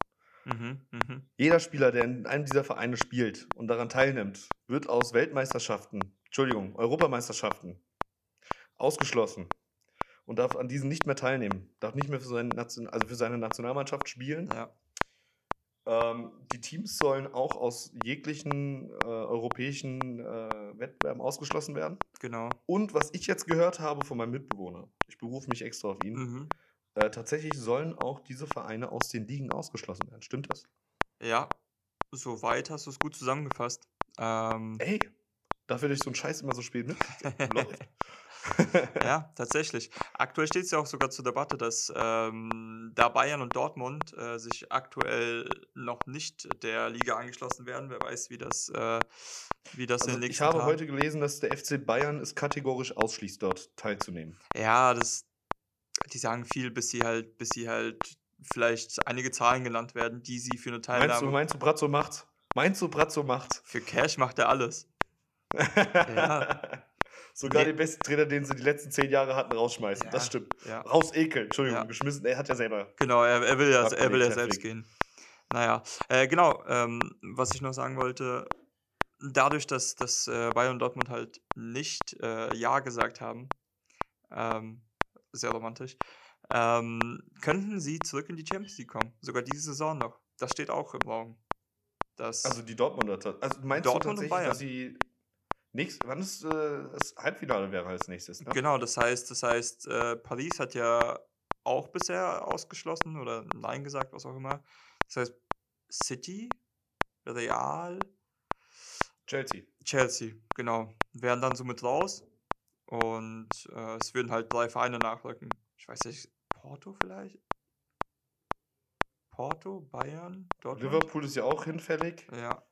Speaker 2: Mhm, mhm.
Speaker 3: Jeder Spieler, der in einem dieser Vereine spielt und daran teilnimmt, wird aus Weltmeisterschaften, Entschuldigung, Europameisterschaften ausgeschlossen und darf an diesen nicht mehr teilnehmen. Darf nicht mehr für, seinen Nation also für seine Nationalmannschaft spielen.
Speaker 2: Ja,
Speaker 3: Ähm, die Teams sollen auch aus jeglichen äh, europäischen äh, Wettbewerben ausgeschlossen werden.
Speaker 2: genau.
Speaker 3: Und was ich jetzt gehört habe von meinem Mitbewohner, ich berufe mich extra auf ihn,
Speaker 2: Mhm.
Speaker 3: Äh, tatsächlich sollen auch diese Vereine aus den Ligen ausgeschlossen werden. Stimmt das?
Speaker 2: Ja, soweit hast du es gut zusammengefasst. Ähm,
Speaker 3: Ey, dafür, dass ich so einen Scheiß immer so spät. Läuft.
Speaker 2: ja, tatsächlich. Aktuell steht es ja auch sogar zur Debatte, dass ähm, da Bayern und Dortmund äh, sich aktuell noch nicht der Liga angeschlossen werden. Wer weiß, wie das, äh, wie das in
Speaker 3: Also
Speaker 2: den
Speaker 3: ich
Speaker 2: nächsten
Speaker 3: habe
Speaker 2: Tagen-
Speaker 3: heute gelesen, dass der FC Bayern es kategorisch ausschließt, dort teilzunehmen.
Speaker 2: Ja, das, die sagen viel, bis sie halt, bis sie halt vielleicht einige Zahlen genannt werden, die sie für eine
Speaker 3: Meinst du,
Speaker 2: Teilnahme.
Speaker 3: meinst du, Brazzo macht's? Meinst du, Brazzo macht's?
Speaker 2: Für Cash macht er alles.
Speaker 3: Sogar
Speaker 2: Nee.
Speaker 3: den besten Trainer, den sie die letzten zehn Jahre hatten, rausschmeißen.
Speaker 2: Ja.
Speaker 3: Das stimmt.
Speaker 2: Ja.
Speaker 3: Raus ekeln. Entschuldigung,
Speaker 2: Ja.
Speaker 3: geschmissen. Er hat ja selber.
Speaker 2: Genau, er, er will ja, er will ja selbst gehen. Naja, äh, genau, ähm, was ich noch sagen wollte, dadurch, dass, dass äh, Bayern und Dortmund halt nicht äh, Ja gesagt haben, ähm, sehr romantisch, ähm, könnten sie zurück in die Champions League kommen. Sogar diese Saison noch. Das steht auch im Raum. dass
Speaker 3: Also die Dortmunder. Also meinst
Speaker 2: Dortmund
Speaker 3: du
Speaker 2: und
Speaker 3: tatsächlich, dass sie. Nächst, wann ist äh, das Halbfinale wäre als nächstes? Ne?
Speaker 2: Genau, das heißt, das heißt, äh, Paris hat ja auch bisher ausgeschlossen oder Nein gesagt, was auch immer. Das heißt, City, Real,
Speaker 3: Chelsea.
Speaker 2: Chelsea, genau, wären dann somit raus. Und äh, es würden halt drei Vereine nachrücken. Ich weiß nicht, Porto vielleicht? Porto, Bayern, Dortmund?
Speaker 3: Liverpool ist ja auch hinfällig.
Speaker 2: Ja.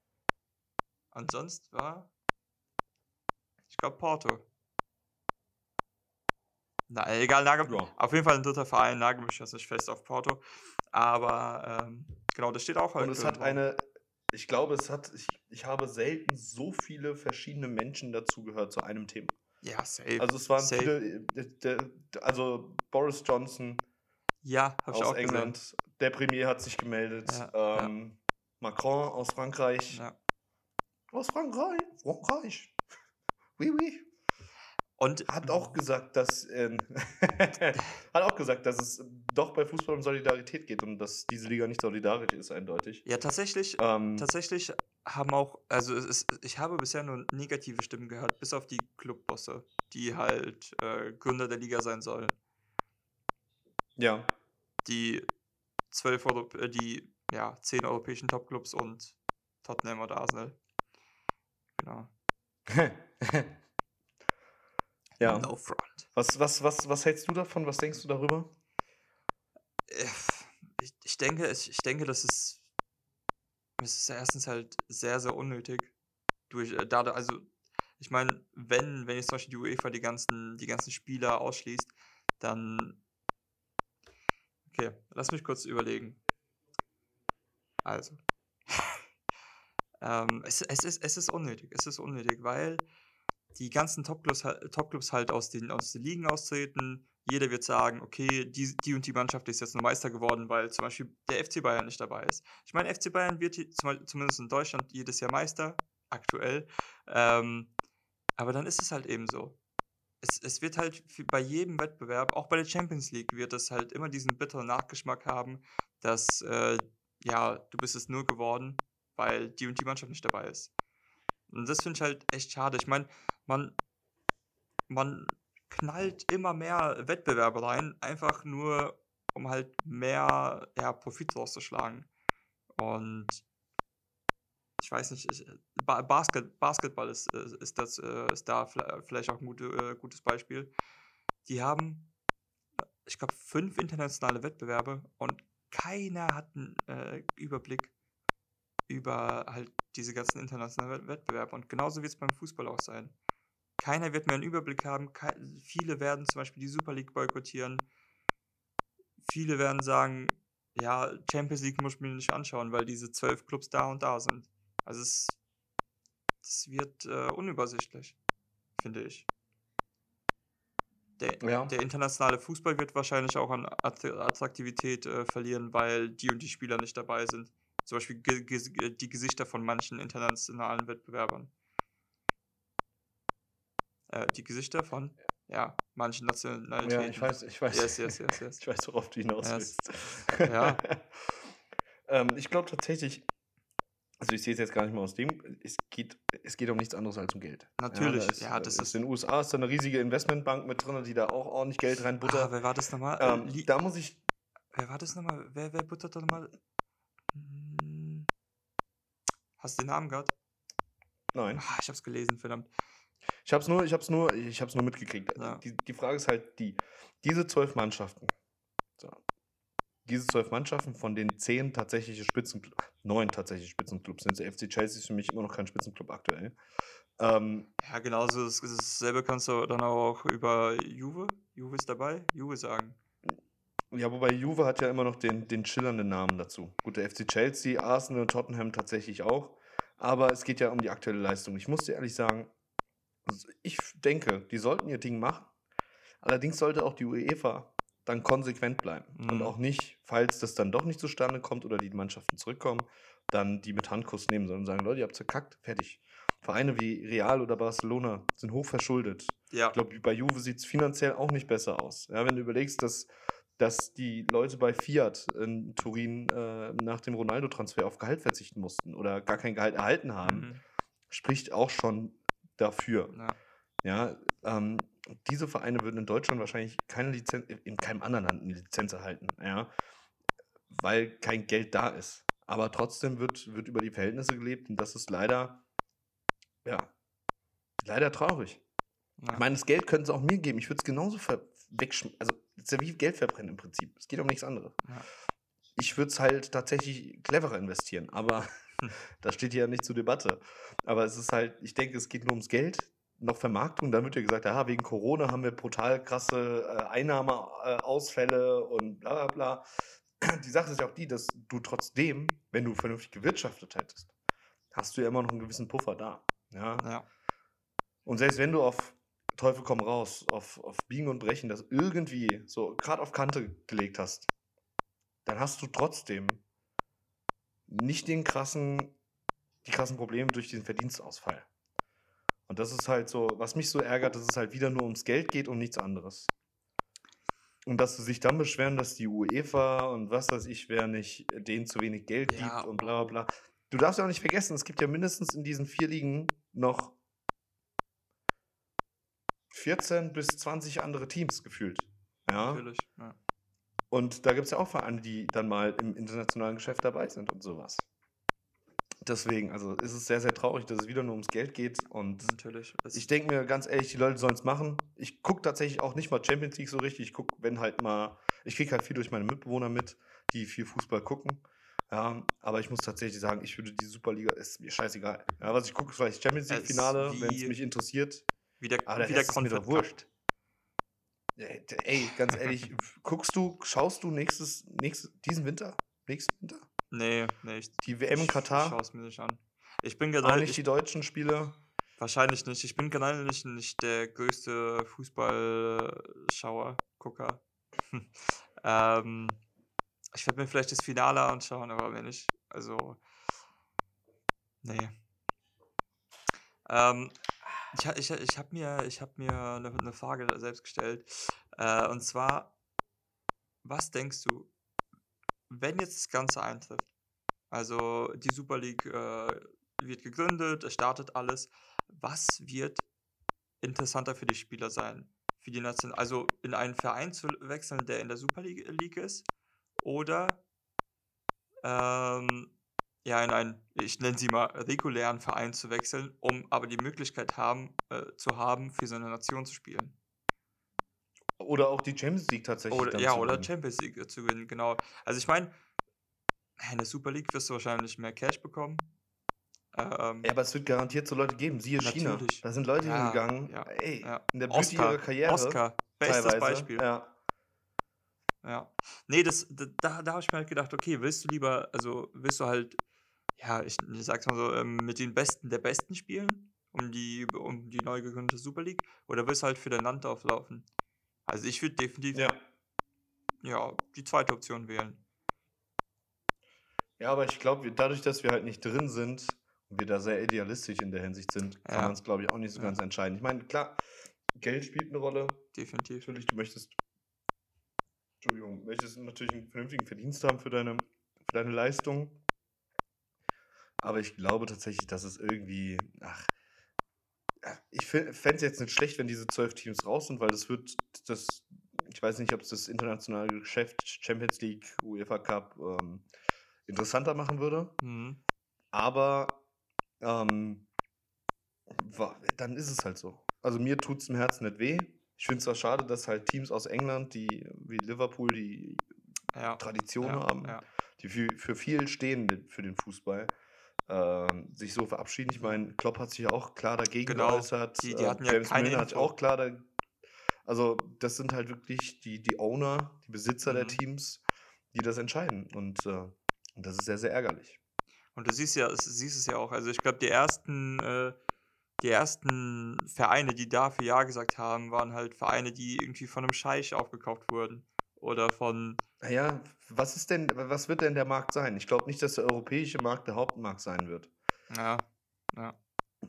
Speaker 2: Ansonsten war. Ich glaube Porto. Na, egal, nagel,
Speaker 3: Ja.
Speaker 2: auf jeden Fall ein dritter Verein, nagel mich jetzt nicht fest auf Porto. Aber ähm, genau, das steht auch halt.
Speaker 3: Und es
Speaker 2: drin
Speaker 3: hat eine. Ich glaube, es hat. Ich, ich habe selten so viele verschiedene Menschen dazugehört zu einem Thema.
Speaker 2: Ja, safe.
Speaker 3: Also es waren
Speaker 2: safe.
Speaker 3: viele. äh, Der, der, also Boris Johnson
Speaker 2: ja, ich
Speaker 3: aus
Speaker 2: auch
Speaker 3: England,
Speaker 2: gesehen.
Speaker 3: der Premier hat sich gemeldet.
Speaker 2: Ja, ja.
Speaker 3: ähm, Macron aus Frankreich.
Speaker 2: Ja.
Speaker 3: Aus Frankreich. Frankreich. Oui, oui.
Speaker 2: Und
Speaker 3: Hat auch gesagt, dass ähm, hat auch gesagt, dass es doch bei Fußball um Solidarität geht und dass diese Liga nicht solidarisch ist, eindeutig.
Speaker 2: ja, tatsächlich,
Speaker 3: Ähm,
Speaker 2: tatsächlich haben auch, also es ist, ich habe bisher nur negative Stimmen gehört, bis auf die Clubbosse, die halt äh, Gründer der Liga sein sollen.
Speaker 3: ja.
Speaker 2: die zwölf Europ äh, die ja, zehn europäischen Topclubs und Tottenham oder Arsenal. Genau.
Speaker 3: ja.
Speaker 2: No front.
Speaker 3: Was, was, was, was hältst du davon? Was denkst du darüber?
Speaker 2: Äh, Ich, ich denke, ich, ich denke, das ist, es ist erstens halt sehr, sehr unnötig. Durch, äh, da, also, ich meine, wenn, wenn jetzt zum Beispiel die UEFA die ganzen, die ganzen Spieler ausschließt, dann. Okay, lass mich kurz überlegen. Also. ähm, es, es, ist, es ist unnötig. Es ist unnötig, weil die ganzen Topclubs, halt- Topclubs halt aus den, aus den Ligen austreten. Jeder wird sagen, okay, die, die und die Mannschaft ist jetzt nur Meister geworden, weil zum Beispiel der FC Bayern nicht dabei ist. Ich meine, FC Bayern wird zumindest in Deutschland jedes Jahr Meister, aktuell. Ähm, aber dann ist es halt eben so. Es, es wird halt bei jedem Wettbewerb, auch bei der Champions League, wird es halt immer diesen bitteren Nachgeschmack haben, dass, äh, ja, du bist es nur geworden, weil die und die Mannschaft nicht dabei ist. Und das finde ich halt echt schade. Ich meine, man, man knallt immer mehr Wettbewerbe rein, einfach nur, um halt mehr ja, Profit rauszuschlagen. Und ich weiß nicht, ich, ba Basket, Basketball ist, ist, das, äh, ist da vielleicht auch ein gute, äh, gutes Beispiel. Die haben, ich glaube, fünf internationale Wettbewerbe und keiner hat einen äh, Überblick über halt diese ganzen internationalen Wett- Wettbewerbe. Und genauso wird es beim Fußball auch sein. Keiner wird mehr einen Überblick haben. Viele werden zum Beispiel die Super League boykottieren. Viele werden sagen, ja, Champions League muss ich mir nicht anschauen, weil diese zwölf Clubs da und da sind. Also es, es wird äh, unübersichtlich, finde ich. Der,
Speaker 3: Ja.
Speaker 2: der internationale Fußball wird wahrscheinlich auch an Att- Attraktivität äh, verlieren, weil die und die Spieler nicht dabei sind. Zum Beispiel die Gesichter von manchen internationalen Wettbewerbern. Äh, die Gesichter von, ja, manchen Nationalitäten.
Speaker 3: Ja, ich weiß, ich weiß.
Speaker 2: Yes, yes, yes, yes.
Speaker 3: Ich weiß, worauf du hinaus
Speaker 2: Yes.
Speaker 3: willst.
Speaker 2: Ja.
Speaker 3: ähm, ich glaube tatsächlich, also ich sehe es jetzt gar nicht mal aus dem, es geht, es geht um nichts anderes als um Geld.
Speaker 2: Natürlich,
Speaker 3: da ist,
Speaker 2: ja, das
Speaker 3: ist
Speaker 2: ist-
Speaker 3: in den USA ist da eine riesige Investmentbank mit drin, die da auch ordentlich Geld
Speaker 2: Ah,
Speaker 3: reinbuttert.
Speaker 2: wer war das nochmal?
Speaker 3: ähm, da muss ich,
Speaker 2: Wer war das nochmal? Wer, wer buttert da nochmal? Hm. Hast du den Namen gehört?
Speaker 3: nein,
Speaker 2: Ah, ich hab's gelesen, verdammt.
Speaker 3: Ich habe es nur, ich habe es nur, ich habe es nur mitgekriegt.
Speaker 2: Ja.
Speaker 3: Die, die Frage ist halt die, diese zwölf Mannschaften, so, diese zwölf Mannschaften, von den zehn tatsächliche Spitzenclubs, neun tatsächliche Spitzenclubs sind. Der FC Chelsea ist für mich immer noch kein Spitzenclub aktuell. Ähm,
Speaker 2: Ja, genauso. Das, dasselbe kannst du dann auch über Juve. Juve ist dabei. Juve sagen.
Speaker 3: Ja, wobei Juve hat ja immer noch den, den schillernden Namen dazu. Gut, der FC Chelsea, Arsenal und Tottenham tatsächlich auch. Aber es geht ja um die aktuelle Leistung. Ich muss dir ehrlich sagen, ich denke, die sollten ihr Ding machen. Allerdings sollte auch die UEFA dann konsequent bleiben. Und
Speaker 2: Mhm.
Speaker 3: auch nicht, falls das dann doch nicht zustande kommt oder die Mannschaften zurückkommen, dann die mit Handkuss nehmen, sondern sagen, Leute, ihr habt verkackt, fertig. Vereine wie Real oder Barcelona sind hochverschuldet.
Speaker 2: Ja.
Speaker 3: Ich glaube, bei Juve sieht es finanziell auch nicht besser aus. Ja, wenn du überlegst, dass dass die Leute bei Fiat in Turin äh, nach dem Ronaldo-Transfer auf Gehalt verzichten mussten oder gar kein Gehalt erhalten haben,
Speaker 2: Mhm.
Speaker 3: spricht auch schon dafür.
Speaker 2: Ja.
Speaker 3: Ja, ähm, diese Vereine würden in Deutschland wahrscheinlich keine Lizenz, in keinem anderen Land eine Lizenz erhalten, ja, weil kein Geld da ist. Aber trotzdem wird, wird über die Verhältnisse gelebt und das ist leider, ja, leider traurig.
Speaker 2: Ja.
Speaker 3: Ich meine, das Geld könnten sie auch mir geben. Ich würde es genauso wegschmeißen. Also, es ist ja wie Geld verbrennen im Prinzip. Es geht um nichts anderes.
Speaker 2: Ja.
Speaker 3: Ich würde es halt tatsächlich cleverer investieren, aber
Speaker 2: Hm.
Speaker 3: das steht hier ja nicht zur Debatte. Aber es ist halt, ich denke, es geht nur ums Geld, noch Vermarktung. Dann wird ja gesagt, ja, wegen Corona haben wir brutal krasse äh, Einnahmeausfälle und bla bla bla. Die Sache ist ja auch die, dass du trotzdem, wenn du vernünftig gewirtschaftet hättest, hast du ja immer noch einen gewissen Puffer da. Ja,
Speaker 2: ja.
Speaker 3: und selbst wenn du auf Teufel komm raus, auf, auf Biegen und Brechen das irgendwie so gerade auf Kante gelegt hast, dann hast du trotzdem nicht den krassen, die krassen Probleme durch den Verdienstausfall. Und das ist halt so, was mich so ärgert, dass es halt wieder nur ums Geld geht und nichts anderes. Und dass sie sich dann beschweren, dass die UEFA und was weiß ich, wer nicht denen zu wenig Geld
Speaker 2: Ja.
Speaker 3: gibt und bla bla bla. Du darfst ja auch nicht vergessen, es gibt ja mindestens in diesen vier Ligen noch 14 bis 20 andere Teams gefühlt. Ja.
Speaker 2: Natürlich. Ja.
Speaker 3: Und da gibt es ja auch Vereine, die dann mal im internationalen Geschäft dabei sind und sowas. Deswegen, also ist es sehr, sehr traurig, dass es wieder nur ums Geld geht. Und
Speaker 2: Natürlich.
Speaker 3: Ich denke mir ganz ehrlich, die Leute sollen es machen. Ich gucke tatsächlich auch nicht mal Champions League so richtig. Ich gucke, wenn halt mal, ich kriege halt viel durch meine Mitbewohner mit, die viel Fußball gucken. Ja, aber ich muss tatsächlich sagen, ich würde die Superliga, ist mir scheißegal. Ja, was ich gucke, ist vielleicht Champions
Speaker 2: Es
Speaker 3: League Finale,
Speaker 2: wie-
Speaker 3: wenn es mich interessiert.
Speaker 2: wie der,
Speaker 3: Aber der
Speaker 2: wie der
Speaker 3: ist mir doch wurscht. Ey, d- Ey, ganz ehrlich, guckst du, schaust du nächstes, nächstes, diesen Winter? Nächsten Winter?
Speaker 2: Nee, nee. Ich,
Speaker 3: Die WM in
Speaker 2: Ich
Speaker 3: Katar?
Speaker 2: schaue es mir nicht an. Ich bin
Speaker 3: Auch
Speaker 2: generell,
Speaker 3: nicht
Speaker 2: ich,
Speaker 3: die deutschen Spiele?
Speaker 2: wahrscheinlich nicht. Ich bin generell nicht, nicht der größte Fußballschauer, Gucker. ähm, ich werde mir vielleicht das Finale anschauen, aber wenn ich, also, nee. Ähm, ich ich, ich habe mir, ich hab mir eine, eine Frage selbst gestellt. Äh, und zwar, was denkst du, wenn jetzt das Ganze eintrifft? Also die Super League äh, wird gegründet, es startet alles. Was wird interessanter für die Spieler sein? Für die Nation also in einen Verein zu wechseln, der in der Super League, League ist? Oder ähm, ja, in einen, ich nenne sie mal, regulären Verein zu wechseln, um aber die Möglichkeit haben, äh, zu haben, für seine Nation zu spielen.
Speaker 3: Oder auch die Champions League tatsächlich.
Speaker 2: Oder, ja, oder. Champions League zu gewinnen, genau. Also ich meine, in der Super League wirst du wahrscheinlich mehr Cash bekommen. Ähm,
Speaker 3: Ja, aber es wird garantiert so Leute geben, siehe China.
Speaker 2: Natürlich.
Speaker 3: Da sind Leute
Speaker 2: Ja,
Speaker 3: hingegangen,
Speaker 2: ja,
Speaker 3: ey,
Speaker 2: ja.
Speaker 3: in der Blüte ihrer Karriere.
Speaker 2: Oscar, bestes
Speaker 3: teilweise,
Speaker 2: Beispiel.
Speaker 3: Ja.
Speaker 2: Ja. Nee, das, da, da, da habe ich mir halt gedacht, okay, willst du lieber, also willst du halt, ja, ich, ich sag's mal so, ähm, mit den Besten der Besten spielen, um die, um die neu gegründete Super League, oder willst du halt für dein Land auflaufen? Also ich würde definitiv, ja.
Speaker 3: ja.
Speaker 2: die zweite Option wählen.
Speaker 3: Ja, aber ich glaube, dadurch, dass wir halt nicht drin sind und wir da sehr idealistisch in der Hinsicht sind, kann
Speaker 2: Ja.
Speaker 3: man es, glaube ich, auch nicht so
Speaker 2: Ja.
Speaker 3: ganz entscheiden. Ich meine, klar, Geld spielt eine Rolle.
Speaker 2: Definitiv.
Speaker 3: Natürlich, du möchtest, Entschuldigung, möchtest natürlich einen vernünftigen Verdienst haben für deine, für deine Leistung. Aber ich glaube tatsächlich, dass es irgendwie, ach, ich fände es jetzt nicht schlecht, wenn diese zwölf Teams raus sind, weil das wird das, ich weiß nicht, ob es das internationale Geschäft, Champions League, UEFA Cup, ähm, interessanter machen würde.
Speaker 2: Mhm.
Speaker 3: Aber ähm, dann ist es halt so. Also mir tut es im Herzen nicht weh. Ich finde es zwar schade, dass halt Teams aus England, die wie Liverpool, die
Speaker 2: Ja.
Speaker 3: Tradition
Speaker 2: ja,
Speaker 3: haben,
Speaker 2: Ja.
Speaker 3: die für, für viel stehen für den Fußball, ähm, sich so verabschieden. Ich meine, Klopp hat sich ja auch klar dagegen
Speaker 2: Genau.
Speaker 3: geäußert.
Speaker 2: Die- die
Speaker 3: äh,
Speaker 2: hatten ja
Speaker 3: James
Speaker 2: keine
Speaker 3: Milner hat auch klar da, Also das sind halt wirklich die, die Owner, die Besitzer der
Speaker 2: Mhm.
Speaker 3: Teams, die das entscheiden. Und, äh, und das ist sehr, sehr ärgerlich.
Speaker 2: Und du siehst ja, es- siehst es ja auch. Also ich glaube, die ersten, äh, die ersten Vereine, die dafür Ja gesagt haben, waren halt Vereine, die irgendwie von einem Scheich aufgekauft wurden. Oder von,
Speaker 3: Naja, was ist denn, was wird denn der Markt sein? Ich glaube nicht, dass der europäische Markt der Hauptmarkt sein wird.
Speaker 2: ja, ja.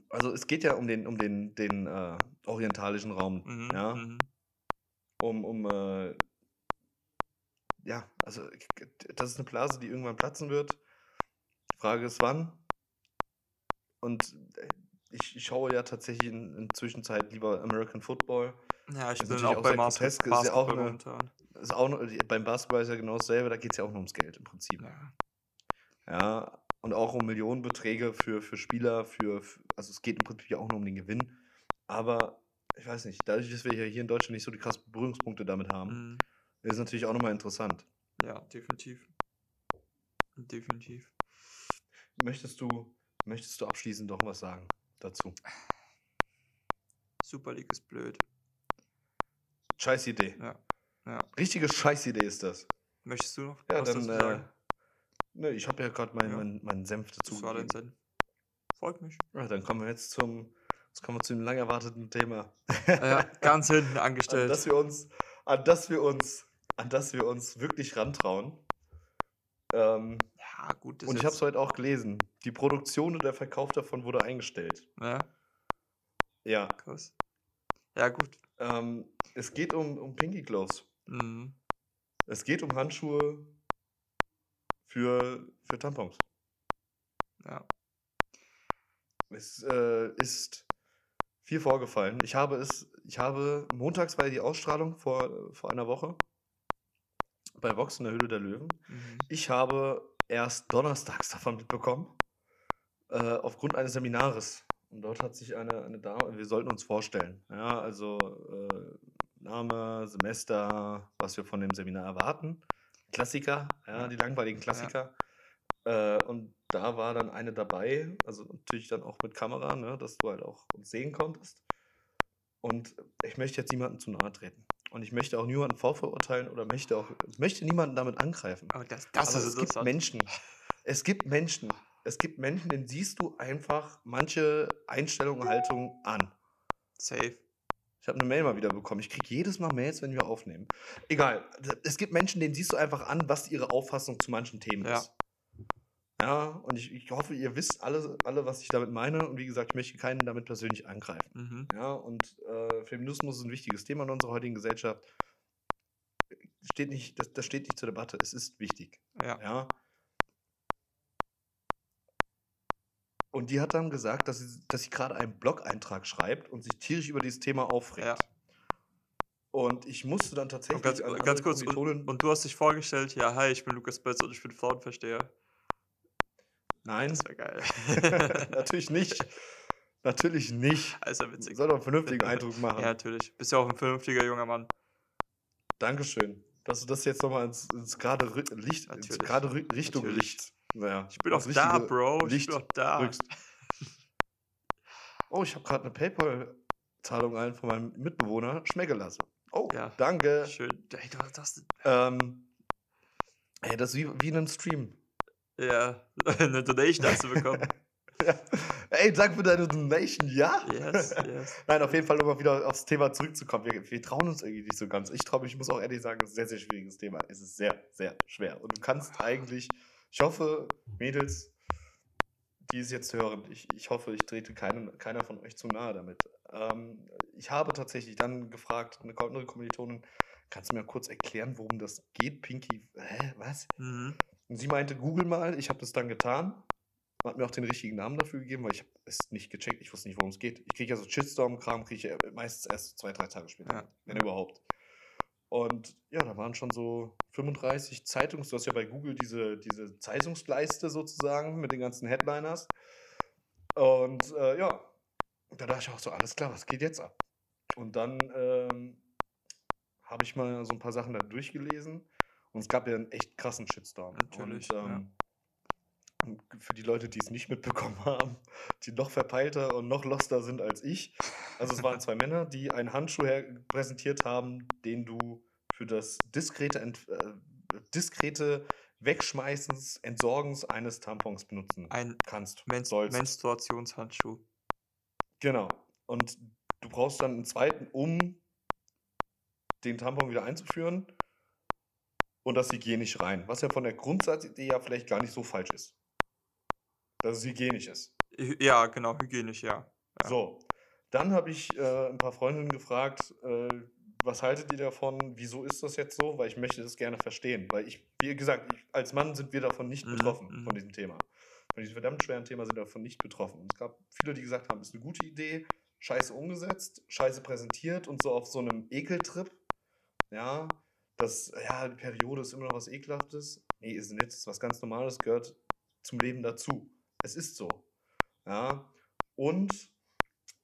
Speaker 3: Also es geht ja um den, um den, den äh, orientalischen Raum,
Speaker 2: Mhm,
Speaker 3: ja,
Speaker 2: mhm.
Speaker 3: um, um äh, ja, also das ist eine Blase, die irgendwann platzen wird. Die Frage ist, wann. Und äh, ich, ich schaue ja tatsächlich in, in Zwischenzeit lieber American Football.
Speaker 2: Ja, ich bin auch bei
Speaker 3: grotesk, ist ja auch
Speaker 2: Basketball
Speaker 3: eine-
Speaker 2: momentan.
Speaker 3: Ist auch noch, beim Basketball ist ja genau dasselbe, da geht es ja auch nur ums Geld im Prinzip.
Speaker 2: Ja.
Speaker 3: Und auch um Millionenbeträge für, für Spieler, für, für, also es geht im Prinzip ja auch nur um den Gewinn. Aber ich weiß nicht, dadurch, dass wir ja hier in Deutschland nicht so die krassen Berührungspunkte damit haben,
Speaker 2: Mhm.
Speaker 3: ist es natürlich auch nochmal interessant.
Speaker 2: ja, definitiv. Definitiv.
Speaker 3: Möchtest du, möchtest du abschließend noch was sagen dazu?
Speaker 2: Super League ist blöd.
Speaker 3: Scheiß Idee.
Speaker 2: Ja. Ja.
Speaker 3: Richtige Scheißidee ist das.
Speaker 2: Möchtest du noch
Speaker 3: Ja, dann, äh? Ne, ich habe ja gerade meinen
Speaker 2: Ja.
Speaker 3: mein, meinen Senf dazu
Speaker 2: Das war dein. Sinn. Freut mich.
Speaker 3: Ja, dann kommen wir jetzt zum, jetzt kommen wir zu dem lang erwarteten Thema.
Speaker 2: Ja, ganz hinten
Speaker 3: an
Speaker 2: angestellt.
Speaker 3: das wir uns, an das wir uns, an das wir uns wirklich rantrauen. Ähm,
Speaker 2: Ja, gut.
Speaker 3: und ich habe es heute auch gelesen. Die Produktion und der Verkauf davon wurde eingestellt.
Speaker 2: Ja,
Speaker 3: Ja.
Speaker 2: krass. Ja, gut.
Speaker 3: Ähm, es geht um, um Pinky Gloves.
Speaker 2: Mhm.
Speaker 3: Es geht um Handschuhe für, für Tampons.
Speaker 2: Ja.
Speaker 3: Es äh, ist viel vorgefallen. Ich habe es, ich habe, montags war ja die Ausstrahlung vor, vor einer Woche bei Vox in der Höhle der Löwen.
Speaker 2: Mhm.
Speaker 3: Ich habe erst donnerstags davon mitbekommen, äh, aufgrund eines Seminares. Und dort hat sich eine, eine Dame, wir sollten uns vorstellen, ja, also äh, Name, Semester, was wir von dem Seminar erwarten. Klassiker, ja,
Speaker 2: Ja.
Speaker 3: die langweiligen Klassiker. Äh, und da war dann eine dabei, also natürlich dann auch mit Kamera, ne, dass du halt auch uns sehen konntest. Und ich möchte jetzt niemandem zu nahe treten. Und ich möchte auch niemanden vorverurteilen oder möchte auch, möchte niemanden damit angreifen.
Speaker 2: Aber das, das
Speaker 3: Aber
Speaker 2: ist
Speaker 3: es gibt
Speaker 2: interessant.
Speaker 3: Menschen. Es gibt Menschen. Es gibt Menschen, denen siehst du einfach manche Einstellungen, Haltungen an.
Speaker 2: Safe.
Speaker 3: Ich habe eine Mail mal wieder bekommen. Ich kriege jedes Mal Mails, wenn wir aufnehmen. Egal. Es gibt Menschen, denen siehst du einfach an, was ihre Auffassung zu manchen Themen
Speaker 2: Ja.
Speaker 3: ist. Ja, und ich, ich hoffe, ihr wisst alle, alle, was ich damit meine. Und wie gesagt, ich möchte keinen damit persönlich angreifen.
Speaker 2: Mhm.
Speaker 3: Ja, und äh, Feminismus ist ein wichtiges Thema in unserer heutigen Gesellschaft. Steht nicht, das, das steht nicht zur Debatte. Es ist wichtig.
Speaker 2: Ja.
Speaker 3: Ja. Und die hat dann gesagt, dass sie, dass sie gerade einen Blog-Eintrag schreibt und sich tierisch über dieses Thema aufregt.
Speaker 2: Ja.
Speaker 3: Und ich musste dann tatsächlich
Speaker 2: ganz,
Speaker 3: an
Speaker 2: ganz kurz, und, und du hast dich vorgestellt, ja, hi, ich bin Lukas Betz und ich bin Frauenversteher.
Speaker 3: Nein,
Speaker 2: Das wäre geil.
Speaker 3: natürlich nicht. Natürlich nicht.
Speaker 2: Also witzig.
Speaker 3: Soll doch einen vernünftigen Eindruck machen.
Speaker 2: Ja, natürlich. Bist ja auch ein vernünftiger junger Mann.
Speaker 3: Dankeschön, dass du das jetzt nochmal ins, ins gerade Licht, ins
Speaker 2: Natürlich.
Speaker 3: gerade Rü- Richtung
Speaker 2: Natürlich.
Speaker 3: Licht. Naja,
Speaker 2: Ich bin auch da, Bro. Ich
Speaker 3: Licht
Speaker 2: bin auch da.
Speaker 3: rückst. Oh, ich habe gerade eine PayPal-Zahlung ein von meinem Mitbewohner schmecken lassen. Oh,
Speaker 2: Ja.
Speaker 3: danke.
Speaker 2: Schön. Ey, du hast
Speaker 3: Ähm, ey, das ist wie, wie in einem Stream.
Speaker 2: ja eine Donation hast du bekommen.
Speaker 3: Ja. Ey, danke für deine Donation, ja?
Speaker 2: Yes, yes.
Speaker 3: Nein, auf jeden Fall, um mal wieder aufs Thema zurückzukommen. Wir, wir trauen uns irgendwie nicht so ganz. Ich traue mich, ich muss auch ehrlich sagen, es ist ein sehr, sehr schwieriges Thema. Es ist sehr, sehr schwer. Und du kannst eigentlich, ich hoffe, Mädels, die es jetzt hören, ich, ich hoffe, ich trete keinen, keiner von euch zu nahe damit. Ähm, ich habe tatsächlich dann gefragt, eine andere Kommilitonin, kannst du mir kurz erklären, worum das geht, Pinky? Hä, was?
Speaker 2: Mhm.
Speaker 3: Und sie meinte, google mal. Ich habe das dann getan. Hat mir auch den richtigen Namen dafür gegeben, weil ich habe es nicht gecheckt. Ich wusste nicht, worum es geht. Ich kriege ja so Shitstorm-Kram, kriege ich meistens erst zwei, drei Tage später.
Speaker 2: Ja.
Speaker 3: Wenn überhaupt. Und ja, da waren schon so 35 Zeitungs... Du hast ja bei Google diese, diese Zeitungsleiste sozusagen mit den ganzen Headliners. Und äh, ja, da dachte ich auch so, alles klar, was geht jetzt ab? Und dann ähm, habe ich mal so ein paar Sachen da durchgelesen. Und es gab ja einen echt krassen Shitstorm.
Speaker 2: Natürlich,
Speaker 3: Und, ähm, für die Leute, die es nicht mitbekommen haben, die noch verpeilter und noch loster sind als ich. Also es waren zwei Männer, die einen Handschuh her präsentiert haben, den du für das diskrete, Ent äh, diskrete Wegschmeißens, Entsorgens eines Tampons benutzen
Speaker 2: Ein
Speaker 3: kannst.
Speaker 2: Men
Speaker 3: sollst.
Speaker 2: Menstruationshandschuh.
Speaker 3: Genau. Und du brauchst dann einen zweiten, um den Tampon wieder einzuführen und das hygienisch rein. Was ja von der Grundsatzidee ja vielleicht gar nicht so falsch ist. Dass es hygienisch ist.
Speaker 2: Ja, genau, hygienisch, ja. Ja.
Speaker 3: So. Dann habe ich äh, ein paar Freundinnen gefragt, äh, was haltet ihr davon? Wieso ist das jetzt so? Weil ich möchte das gerne verstehen. Weil ich, wie gesagt, ich, als Mann sind wir davon nicht
Speaker 2: Mhm,
Speaker 3: betroffen,
Speaker 2: mhm.
Speaker 3: von diesem Thema. Von diesem verdammt schweren Thema sind wir davon nicht betroffen. Und es gab viele, die gesagt haben, ist eine gute Idee, scheiße umgesetzt, scheiße präsentiert und so auf so einem Ekeltrip. Ja, das, ja, die Periode ist immer noch was Ekelhaftes. Nee, ist nicht. ist was ganz Normales, gehört zum Leben dazu. Es ist so. Ja, und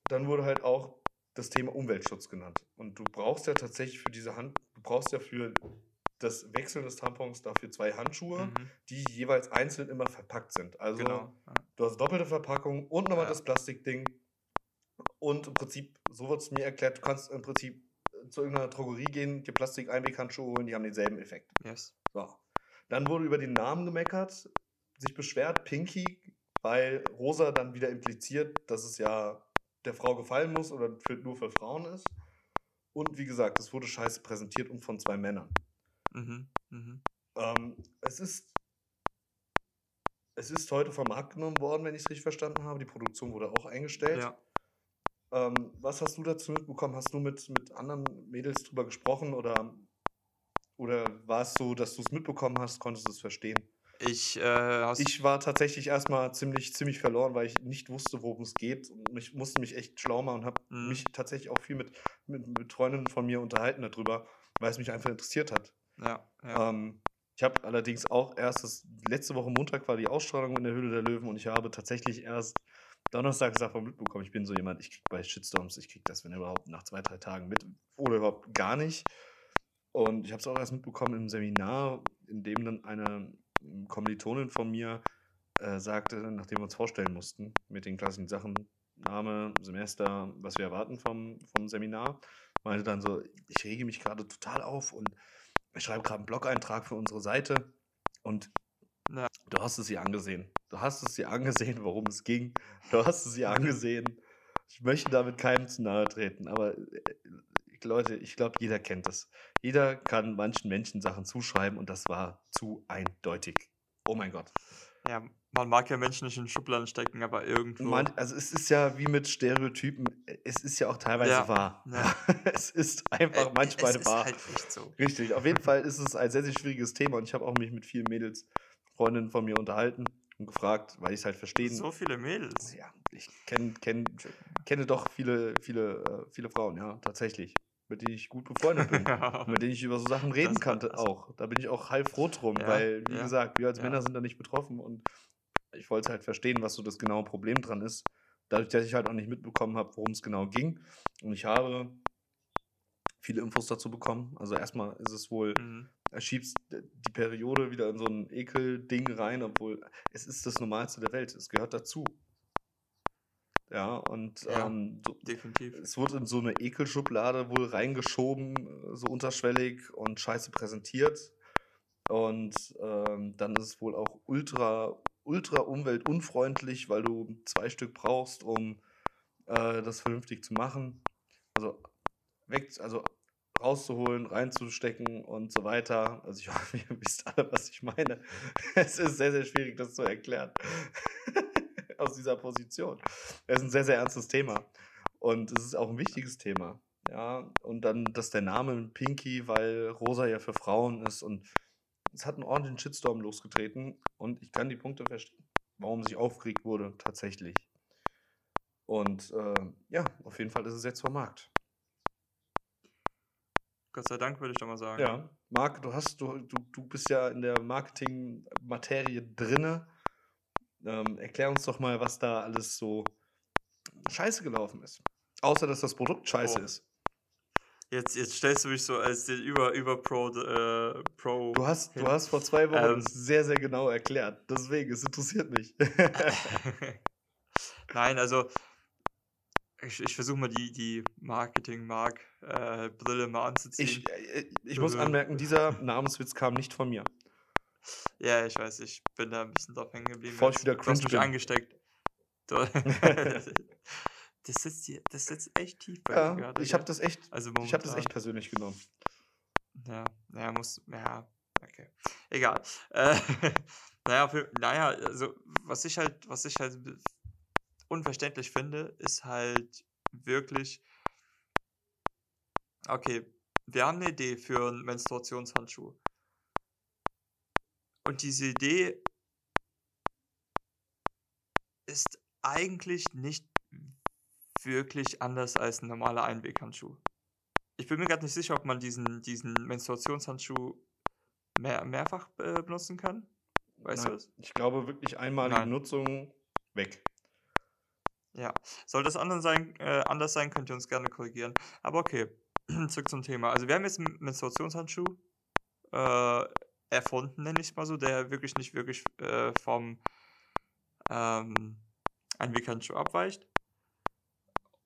Speaker 3: dann wurde halt auch das Thema Umweltschutz genannt. Und du brauchst ja tatsächlich für diese Hand, du brauchst ja für das Wechseln des Tampons dafür zwei Handschuhe,
Speaker 2: Mhm,
Speaker 3: die jeweils einzeln immer verpackt sind. Also
Speaker 2: genau. Ja.
Speaker 3: du hast doppelte Verpackung und nochmal
Speaker 2: Ja.
Speaker 3: das Plastikding. Und im Prinzip, so wird es mir erklärt, du kannst im Prinzip zu irgendeiner Drogerie gehen, dir Plastik-Einweghandschuhe holen, die haben denselben Effekt.
Speaker 2: Yes.
Speaker 3: So. Dann wurde über den Namen gemeckert, sich beschwert, Pinky, weil Rosa dann wieder impliziert, dass es ja der Frau gefallen muss oder nur für Frauen ist. Und wie gesagt, es wurde scheiße präsentiert und von zwei Männern.
Speaker 2: Mhm, mhm.
Speaker 3: Ähm, es ist. Es ist heute vom Markt genommen worden, wenn ich es richtig verstanden habe. Die Produktion wurde auch eingestellt.
Speaker 2: Ja.
Speaker 3: Ähm, was hast du dazu mitbekommen? Hast du mit, mit anderen Mädels drüber gesprochen oder, oder war es so, dass du es mitbekommen hast, konntest du es verstehen?
Speaker 2: Ich, äh,
Speaker 3: Ich war tatsächlich erstmal ziemlich, ziemlich verloren, weil ich nicht wusste, worum es geht. Und ich musste mich echt schlau machen und habe
Speaker 2: Mhm.
Speaker 3: mich tatsächlich auch viel mit, mit, mit Freundinnen von mir unterhalten darüber, weil es mich einfach interessiert hat.
Speaker 2: ja, ja.
Speaker 3: Ähm, ich habe allerdings auch erst, das, letzte Woche Montag war die Ausstrahlung in der Höhle der Löwen und ich habe tatsächlich erst Donnerstag davon mitbekommen. Ich bin so jemand, ich krieg bei Shitstorms, ich krieg das, wenn überhaupt, nach zwei, drei Tagen mit oder überhaupt gar nicht. Und ich habe es auch erst mitbekommen im Seminar, in dem dann eine Kommilitonin von mir äh, sagte, nachdem wir uns vorstellen mussten, mit den klassischen Sachen, Name, Semester, was wir erwarten vom, vom Seminar, meinte dann so, ich rege mich gerade total auf und ich schreibe gerade einen Blog-Eintrag für unsere Seite und
Speaker 2: Ja.
Speaker 3: du hast es ihr angesehen. Du hast es ihr angesehen, worum es ging. Du hast es ihr angesehen. Ich möchte damit keinem zu nahe treten, aber äh, Leute, ich glaube, jeder kennt das. Jeder kann manchen Menschen Sachen zuschreiben und das war zu eindeutig. Oh mein Gott.
Speaker 2: ja, man mag ja Menschen nicht in Schubladen stecken, aber irgendwo.
Speaker 3: Man, also es ist ja wie mit Stereotypen, es ist ja auch teilweise
Speaker 2: Ja,
Speaker 3: wahr.
Speaker 2: ja.
Speaker 3: es ist einfach
Speaker 2: Äh,
Speaker 3: manchmal
Speaker 2: es ist
Speaker 3: wahr.
Speaker 2: halt echt so.
Speaker 3: Richtig, auf jeden Fall ist es ein sehr, sehr schwieriges Thema und ich habe auch mich mit vielen Mädels, Freundinnen von mir unterhalten und gefragt, weil ich es halt verstehen.
Speaker 2: So viele Mädels.
Speaker 3: ja, ich kenn, kenn, kenne doch viele, viele, äh, viele Frauen, ja, tatsächlich, mit denen ich gut befreundet bin.
Speaker 2: Ja.
Speaker 3: mit denen ich über so Sachen reden
Speaker 2: Das-
Speaker 3: kannte
Speaker 2: das-
Speaker 3: auch. Da bin ich auch heilfroh drum,
Speaker 2: Ja,
Speaker 3: weil, wie
Speaker 2: ja,
Speaker 3: gesagt, wir als. Männer sind da nicht betroffen und ich wollte halt verstehen, was so das genaue Problem dran ist. Dadurch, dass ich halt auch nicht mitbekommen habe, worum es genau ging. Und ich habe viele Infos dazu bekommen. Also erstmal ist es wohl,
Speaker 2: Mhm.
Speaker 3: er schiebt die Periode wieder in so ein Ekel-Ding rein, obwohl es ist das Normalste der Welt. Es gehört dazu. Ja, und
Speaker 2: Ja.
Speaker 3: ähm, so,
Speaker 2: Definitiv.
Speaker 3: es wurde in so eine Ekelschublade wohl reingeschoben, äh, so unterschwellig und scheiße präsentiert. Und ähm, dann ist es wohl auch ultra, ultra umweltunfreundlich, weil du zwei Stück brauchst, um äh, das vernünftig zu machen. Also weg, also rauszuholen, reinzustecken und so weiter. Also ich hoffe, ihr wisst alle, was ich meine. Es ist sehr, sehr schwierig, das zu erklären. Aus dieser Position. Es ist ein sehr, sehr ernstes Thema. Und es ist auch ein wichtiges Thema. Ja, und dann, dass der Name Pinky, weil Rosa ja für Frauen ist und es hat einen ordentlichen Shitstorm losgetreten und ich kann die Punkte verstehen, warum sich aufgeregt wurde, tatsächlich. Und äh, ja, auf jeden Fall ist es jetzt vom Markt.
Speaker 2: Gott sei Dank würde ich doch mal sagen.
Speaker 3: Ja, Marc, du hast, du, du, du bist ja in der Marketing-Materie drinne. Ähm, erklär uns doch mal, was da alles so scheiße gelaufen ist. Außer, dass das Produkt scheiße
Speaker 2: Oh.
Speaker 3: ist.
Speaker 2: Jetzt, jetzt stellst du mich so als den über, über Pro, äh, Pro.
Speaker 3: Du hast, du hast vor zwei Wochen
Speaker 2: Ähm.
Speaker 3: sehr, sehr genau erklärt. Deswegen, es interessiert mich.
Speaker 2: Nein, also ich, ich versuche mal die, die Marketing-Mark-Brille mal anzuziehen.
Speaker 3: ich, äh, ich muss
Speaker 2: Äh.
Speaker 3: anmerken, dieser Namenswitz kam nicht von mir.
Speaker 2: Ja, ich weiß, ich bin da ein bisschen drauf hängen geblieben.
Speaker 3: Ich wieder
Speaker 2: du hast
Speaker 3: cringe
Speaker 2: mich angesteckt. Das, sitzt hier, das sitzt echt tief bei
Speaker 3: Ja,
Speaker 2: dir gerade.
Speaker 3: ich habe das echt,
Speaker 2: also
Speaker 3: ich habe das echt
Speaker 2: momentan.
Speaker 3: persönlich genommen.
Speaker 2: Ja, naja, muss, ja, okay. Egal. Äh, naja, für, naja, also, was ich halt, was ich halt unverständlich finde, ist halt wirklich, okay, wir haben eine Idee für einen Menstruationshandschuh. Und diese Idee ist eigentlich nicht wirklich anders als ein normaler Einweghandschuh. Ich bin mir gerade nicht sicher, ob man diesen, diesen Menstruationshandschuh mehr, mehrfach äh, benutzen kann. Weißt
Speaker 3: Nein,
Speaker 2: du das?
Speaker 3: Ich glaube wirklich einmalige
Speaker 2: Nein.
Speaker 3: Nutzung weg.
Speaker 2: Ja. Soll das anders sein, äh, anders sein, könnt ihr uns gerne korrigieren. Aber okay, zurück zum Thema. Also wir haben jetzt einen Menstruationshandschuh äh, erfunden, nenne ich mal so, der wirklich nicht wirklich äh, vom ähm, Einweghandschuh abweicht.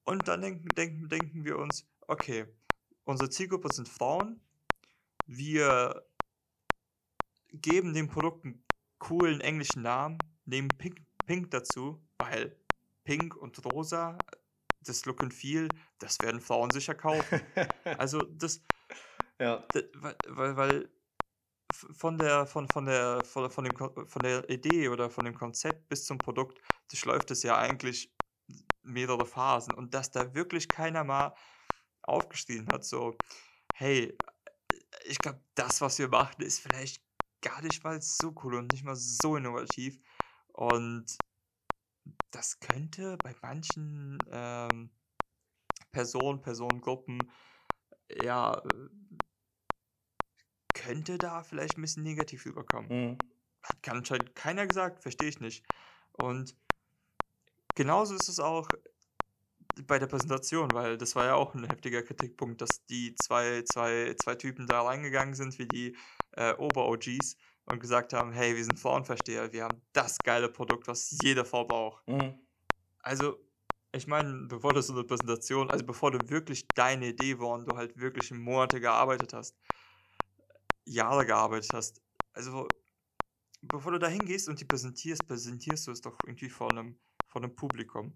Speaker 2: Und dann denken, denken, denken wir uns, okay, unsere Zielgruppe sind Frauen. Wir geben dem Produkt einen coolen englischen Namen, nehmen Pink, Pink dazu, weil Pink und Rosa, das Look and Feel, das werden Frauen sicher kaufen. Also das,
Speaker 3: ja.
Speaker 2: D- weil, weil, weil von der, von, von, der, von, von, dem, von der Idee oder von dem Konzept bis zum Produkt durchläuft es ja eigentlich mehrere Phasen. Und dass da wirklich keiner mal aufgeschrieben hat, so, hey, ich glaube, das, was wir machen, ist vielleicht gar nicht mal so cool und nicht mal so innovativ. Und das könnte bei manchen ähm, Personen, Personengruppen ja, könnte da vielleicht ein bisschen negativ überkommen.
Speaker 3: Mhm.
Speaker 2: Hat anscheinend keiner gesagt, verstehe ich nicht. Und genauso ist es auch bei der Präsentation, weil das war ja auch ein heftiger Kritikpunkt, dass die zwei, zwei, zwei Typen da reingegangen sind, wie die äh, Ober-OGs und gesagt haben, hey, wir sind Frauenversteher, wir haben das geile Produkt, was jede Frau braucht.
Speaker 3: Mhm.
Speaker 2: Also, ich meine, bevor du so eine Präsentation, also bevor du wirklich deine Idee war und du halt wirklich Monate gearbeitet hast, Jahre gearbeitet hast, also bevor du da hingehst und die präsentierst, präsentierst du es doch irgendwie vor einem, vor einem Publikum.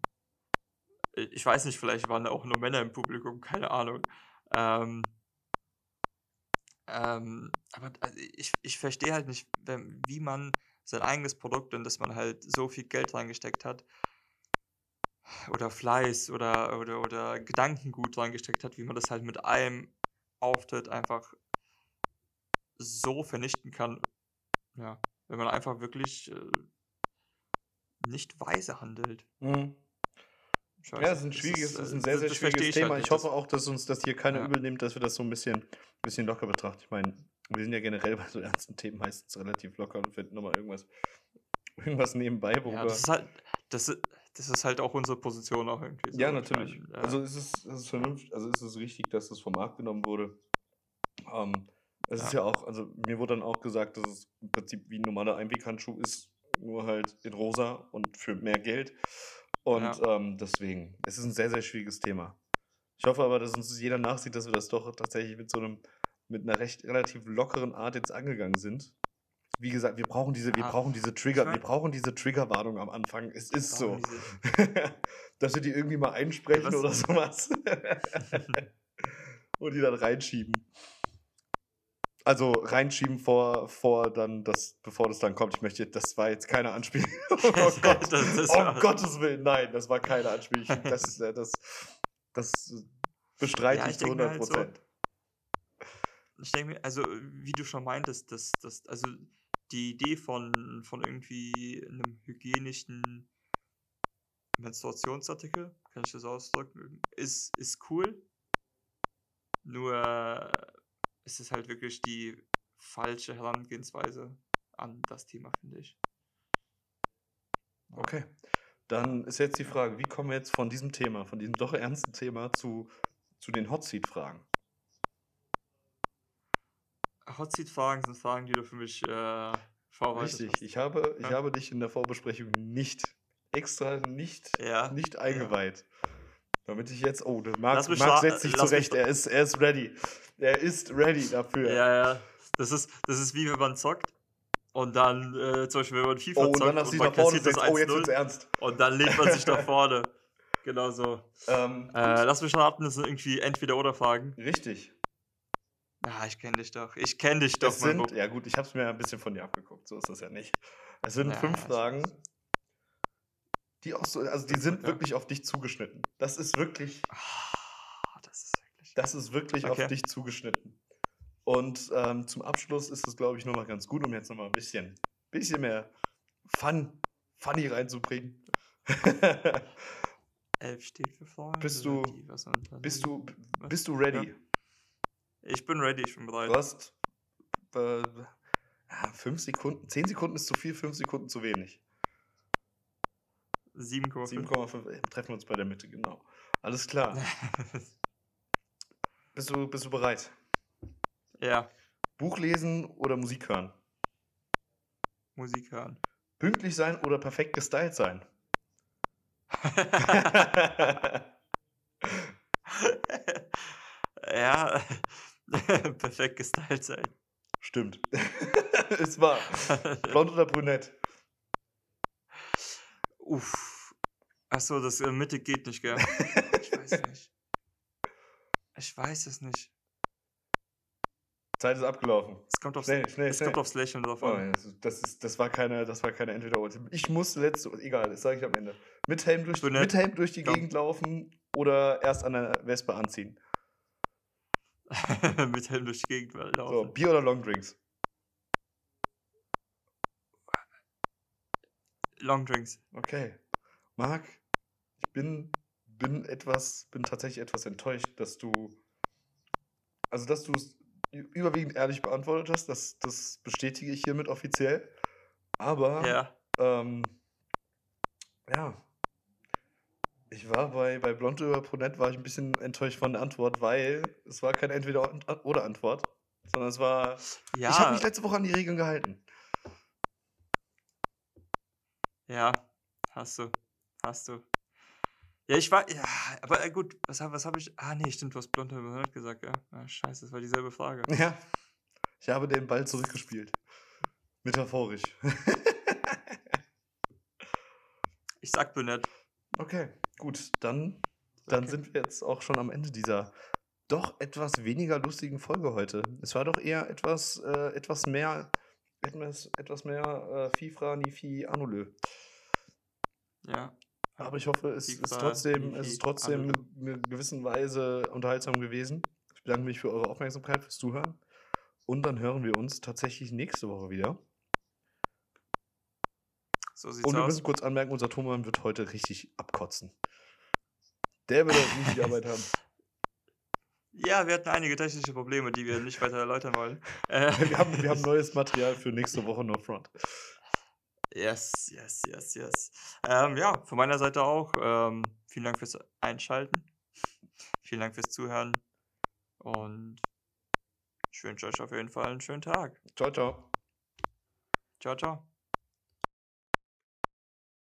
Speaker 2: Ich weiß nicht, vielleicht waren da auch nur Männer im Publikum, keine Ahnung. Ähm, ähm, aber also ich, ich verstehe halt nicht, wie man sein eigenes Produkt, in das man halt so viel Geld reingesteckt hat, oder Fleiß oder, oder, oder Gedankengut reingesteckt hat, wie man das halt mit einem Auftritt einfach so vernichten kann. Ja, wenn man einfach wirklich äh, nicht weise handelt.
Speaker 3: Mhm.
Speaker 2: Weiß
Speaker 3: Ja, es ist ein schwieriges,
Speaker 2: ist,
Speaker 3: ist
Speaker 2: äh,
Speaker 3: ein sehr, sehr schwieriges
Speaker 2: halt
Speaker 3: Thema.
Speaker 2: nicht,
Speaker 3: ich hoffe auch, dass uns das hier keiner
Speaker 2: Ja.
Speaker 3: übel nimmt, dass wir das so ein bisschen, bisschen locker betrachten. Ich meine, wir sind ja generell bei so ernsten Themen meistens relativ locker und finden nochmal irgendwas, irgendwas nebenbei, wo
Speaker 2: Ja, das ist halt, das ist, das ist halt auch unsere Position auch irgendwie. so.
Speaker 3: Ja,
Speaker 2: Ich
Speaker 3: natürlich.
Speaker 2: mein, äh,
Speaker 3: Also ist es, ist es vernünftig, also ist es richtig, dass das vom Markt genommen wurde. Ähm, es ist ja auch, also mir wurde dann auch gesagt, dass es im Prinzip wie ein normaler Einweghandschuh ist, nur halt in rosa und für mehr Geld. Und ähm, deswegen, es ist ein sehr, sehr schwieriges Thema. Ich hoffe aber, dass uns jeder nachsieht, dass wir das doch tatsächlich mit so einem, mit einer recht relativ lockeren Art jetzt angegangen sind. Wie gesagt, wir brauchen diese, wir
Speaker 2: Ah,
Speaker 3: brauchen diese Trigger, wir brauchen diese Triggerwarnung am Anfang. Es ist so. dass wir die irgendwie mal einsprechen
Speaker 2: was-
Speaker 3: oder sowas. Und die dann reinschieben. Also reinschieben vor, vor dann das, bevor das dann kommt. Ich möchte, das war jetzt keine Anspielung. Oh Gott.
Speaker 2: Das- das
Speaker 3: um Gottes Willen, nein, das war keine Anspielung. Das, das, das bestreite
Speaker 2: Ja,
Speaker 3: ich zu
Speaker 2: denke mir
Speaker 3: 100
Speaker 2: halt so,
Speaker 3: Prozent.
Speaker 2: Ich denke mir, also wie du schon meintest, dass das, also die Idee von, von irgendwie einem hygienischen Menstruationsartikel, kann ich das ausdrücken, ist, ist cool. Nur ist es halt wirklich die falsche Herangehensweise an das Thema, finde ich.
Speaker 3: Okay. Dann ist jetzt die Frage, wie kommen wir jetzt von diesem Thema, von diesem doch ernsten Thema zu, zu den Hot Seat-Fragen?
Speaker 2: Hot Seat Fragen sind Fragen, die du für mich äh, vorbereitet
Speaker 3: Richtig,
Speaker 2: hast.
Speaker 3: ich habe, ich
Speaker 2: Ja.
Speaker 3: habe dich in der Vorbesprechung nicht, extra nicht,
Speaker 2: Ja,
Speaker 3: nicht
Speaker 2: ja.
Speaker 3: Damit ich jetzt, oh, Marc, Marc setzt sich zurecht, er ist, er ist ready. Er ist ready dafür.
Speaker 2: Ja, ja. Das ist, das ist wie wenn man zockt und dann, äh, zum Beispiel, wenn man FIFA
Speaker 3: oh, und
Speaker 2: zockt
Speaker 3: dann
Speaker 2: und man
Speaker 3: nach vorne
Speaker 2: kassiert das
Speaker 3: gesetzt, oh, jetzt
Speaker 2: 1-0
Speaker 3: wird's ernst.
Speaker 2: und dann legt man sich nach vorne. Genau so.
Speaker 3: Ähm,
Speaker 2: Äh, lass mich raten, das sind irgendwie Entweder-Oder-Fragen.
Speaker 3: richtig.
Speaker 2: Ja, ich kenne dich doch. Ich kenne dich doch,
Speaker 3: Es sind, ja gut, ich habe es mir ein bisschen von dir abgeguckt, so ist das ja nicht. Es sind
Speaker 2: Ja,
Speaker 3: fünf Fragen. Die auch so, also die sind
Speaker 2: Ja.
Speaker 3: wirklich auf dich zugeschnitten. Das ist wirklich,
Speaker 2: Ah, das ist wirklich.
Speaker 3: Das ist wirklich
Speaker 2: Okay.
Speaker 3: auf dich zugeschnitten. Und ähm, zum Abschluss ist es, glaube ich, nochmal ganz gut, um jetzt nochmal ein bisschen, bisschen mehr Fun, Funny reinzubringen.
Speaker 2: Elf steht für Freunde.
Speaker 3: Bist du- bist, du, bist du ready?
Speaker 2: Ich bin ready, ich bin bereit.
Speaker 3: Du hast äh, ja, fünf Sekunden, zehn Sekunden ist zu viel, fünf Sekunden zu wenig.
Speaker 2: 7,5.
Speaker 3: 7,5, äh, treffen wir uns bei der Mitte, genau. Alles klar. Bist du, bist du bereit?
Speaker 2: ja,
Speaker 3: Buch lesen oder Musik hören?
Speaker 2: Musik hören.
Speaker 3: Pünktlich sein oder perfekt gestylt sein?
Speaker 2: ja, perfekt gestylt sein.
Speaker 3: Stimmt. es war. Blond oder brünett?
Speaker 2: Uff. Achso, das äh, Mitte geht nicht, gell? Ich weiß es nicht. Ich weiß es nicht.
Speaker 3: Zeit ist abgelaufen.
Speaker 2: Es kommt aufs,
Speaker 3: Schnell, schnell,
Speaker 2: es
Speaker 3: schnell.
Speaker 2: kommt aufs Lächeln drauf
Speaker 3: Oh,
Speaker 2: an.
Speaker 3: das, ist- das, ist, das war keine, das war keine entweder oder. Ich musste letzte, egal, das sage ich am Ende. Mit Helm durch,
Speaker 2: Brünett.
Speaker 3: mit Helm durch die
Speaker 2: Komm.
Speaker 3: Gegend laufen oder erst an der Wespe anziehen.
Speaker 2: Mit Helm durch die Gegend
Speaker 3: So,
Speaker 2: laufen.
Speaker 3: Bier oder Longdrinks?
Speaker 2: Longdrinks.
Speaker 3: Okay. Marc, ich bin, bin etwas, bin tatsächlich etwas enttäuscht, dass du, also dass du es überwiegend ehrlich beantwortet hast, das, das bestätige ich hiermit offiziell. Aber,
Speaker 2: Ja.
Speaker 3: ähm, ja, ich war bei, bei Blond über Pronet war ich ein bisschen enttäuscht von der Antwort, weil es war keine Entweder-oder-Antwort, sondern es war,
Speaker 2: Ja.
Speaker 3: ich habe mich letzte Woche an die Regeln gehalten.
Speaker 2: Ja, hast du. Hast du. Ja, ich war. Ja, aber äh, gut, was, hab- was habe ich. Ah, nee, stimmt, du hast blond über Brünett gesagt, ja. Ah, scheiße, das war dieselbe Frage.
Speaker 3: Ja, ich habe den Ball zurückgespielt. Metaphorisch.
Speaker 2: Ich sag Brünett.
Speaker 3: Okay, gut, dann, dann
Speaker 2: Okay.
Speaker 3: sind wir jetzt auch schon am Ende dieser doch etwas weniger lustigen Folge heute. Es war doch eher etwas, äh, etwas mehr, etwas, etwas mehr äh, Fifra, Nifi, Anolö.
Speaker 2: Ja.
Speaker 3: Aber ich hoffe, es ist
Speaker 2: Fifra,
Speaker 3: trotzdem, es
Speaker 2: Nifi,
Speaker 3: ist trotzdem in einer gewissen Weise unterhaltsam gewesen. Ich bedanke mich für eure Aufmerksamkeit, fürs Zuhören. Und dann hören wir uns tatsächlich nächste Woche wieder.
Speaker 2: So sieht's
Speaker 3: Und wir
Speaker 2: aus.
Speaker 3: müssen kurz anmerken, unser Thomann wird heute richtig abkotzen. Der wird heute nicht die Arbeit haben.
Speaker 2: Ja, wir hatten einige technische Probleme, die wir nicht weiter erläutern wollen. Äh,
Speaker 3: Wir haben, wir haben neues Material für nächste Woche No Front.
Speaker 2: Yes, yes, yes, yes. Ähm, ja, von meiner Seite auch. Ähm, vielen Dank fürs Einschalten. Vielen Dank fürs Zuhören. Und ich wünsche euch auf jeden Fall einen schönen Tag.
Speaker 3: Ciao, ciao.
Speaker 2: Ciao, ciao.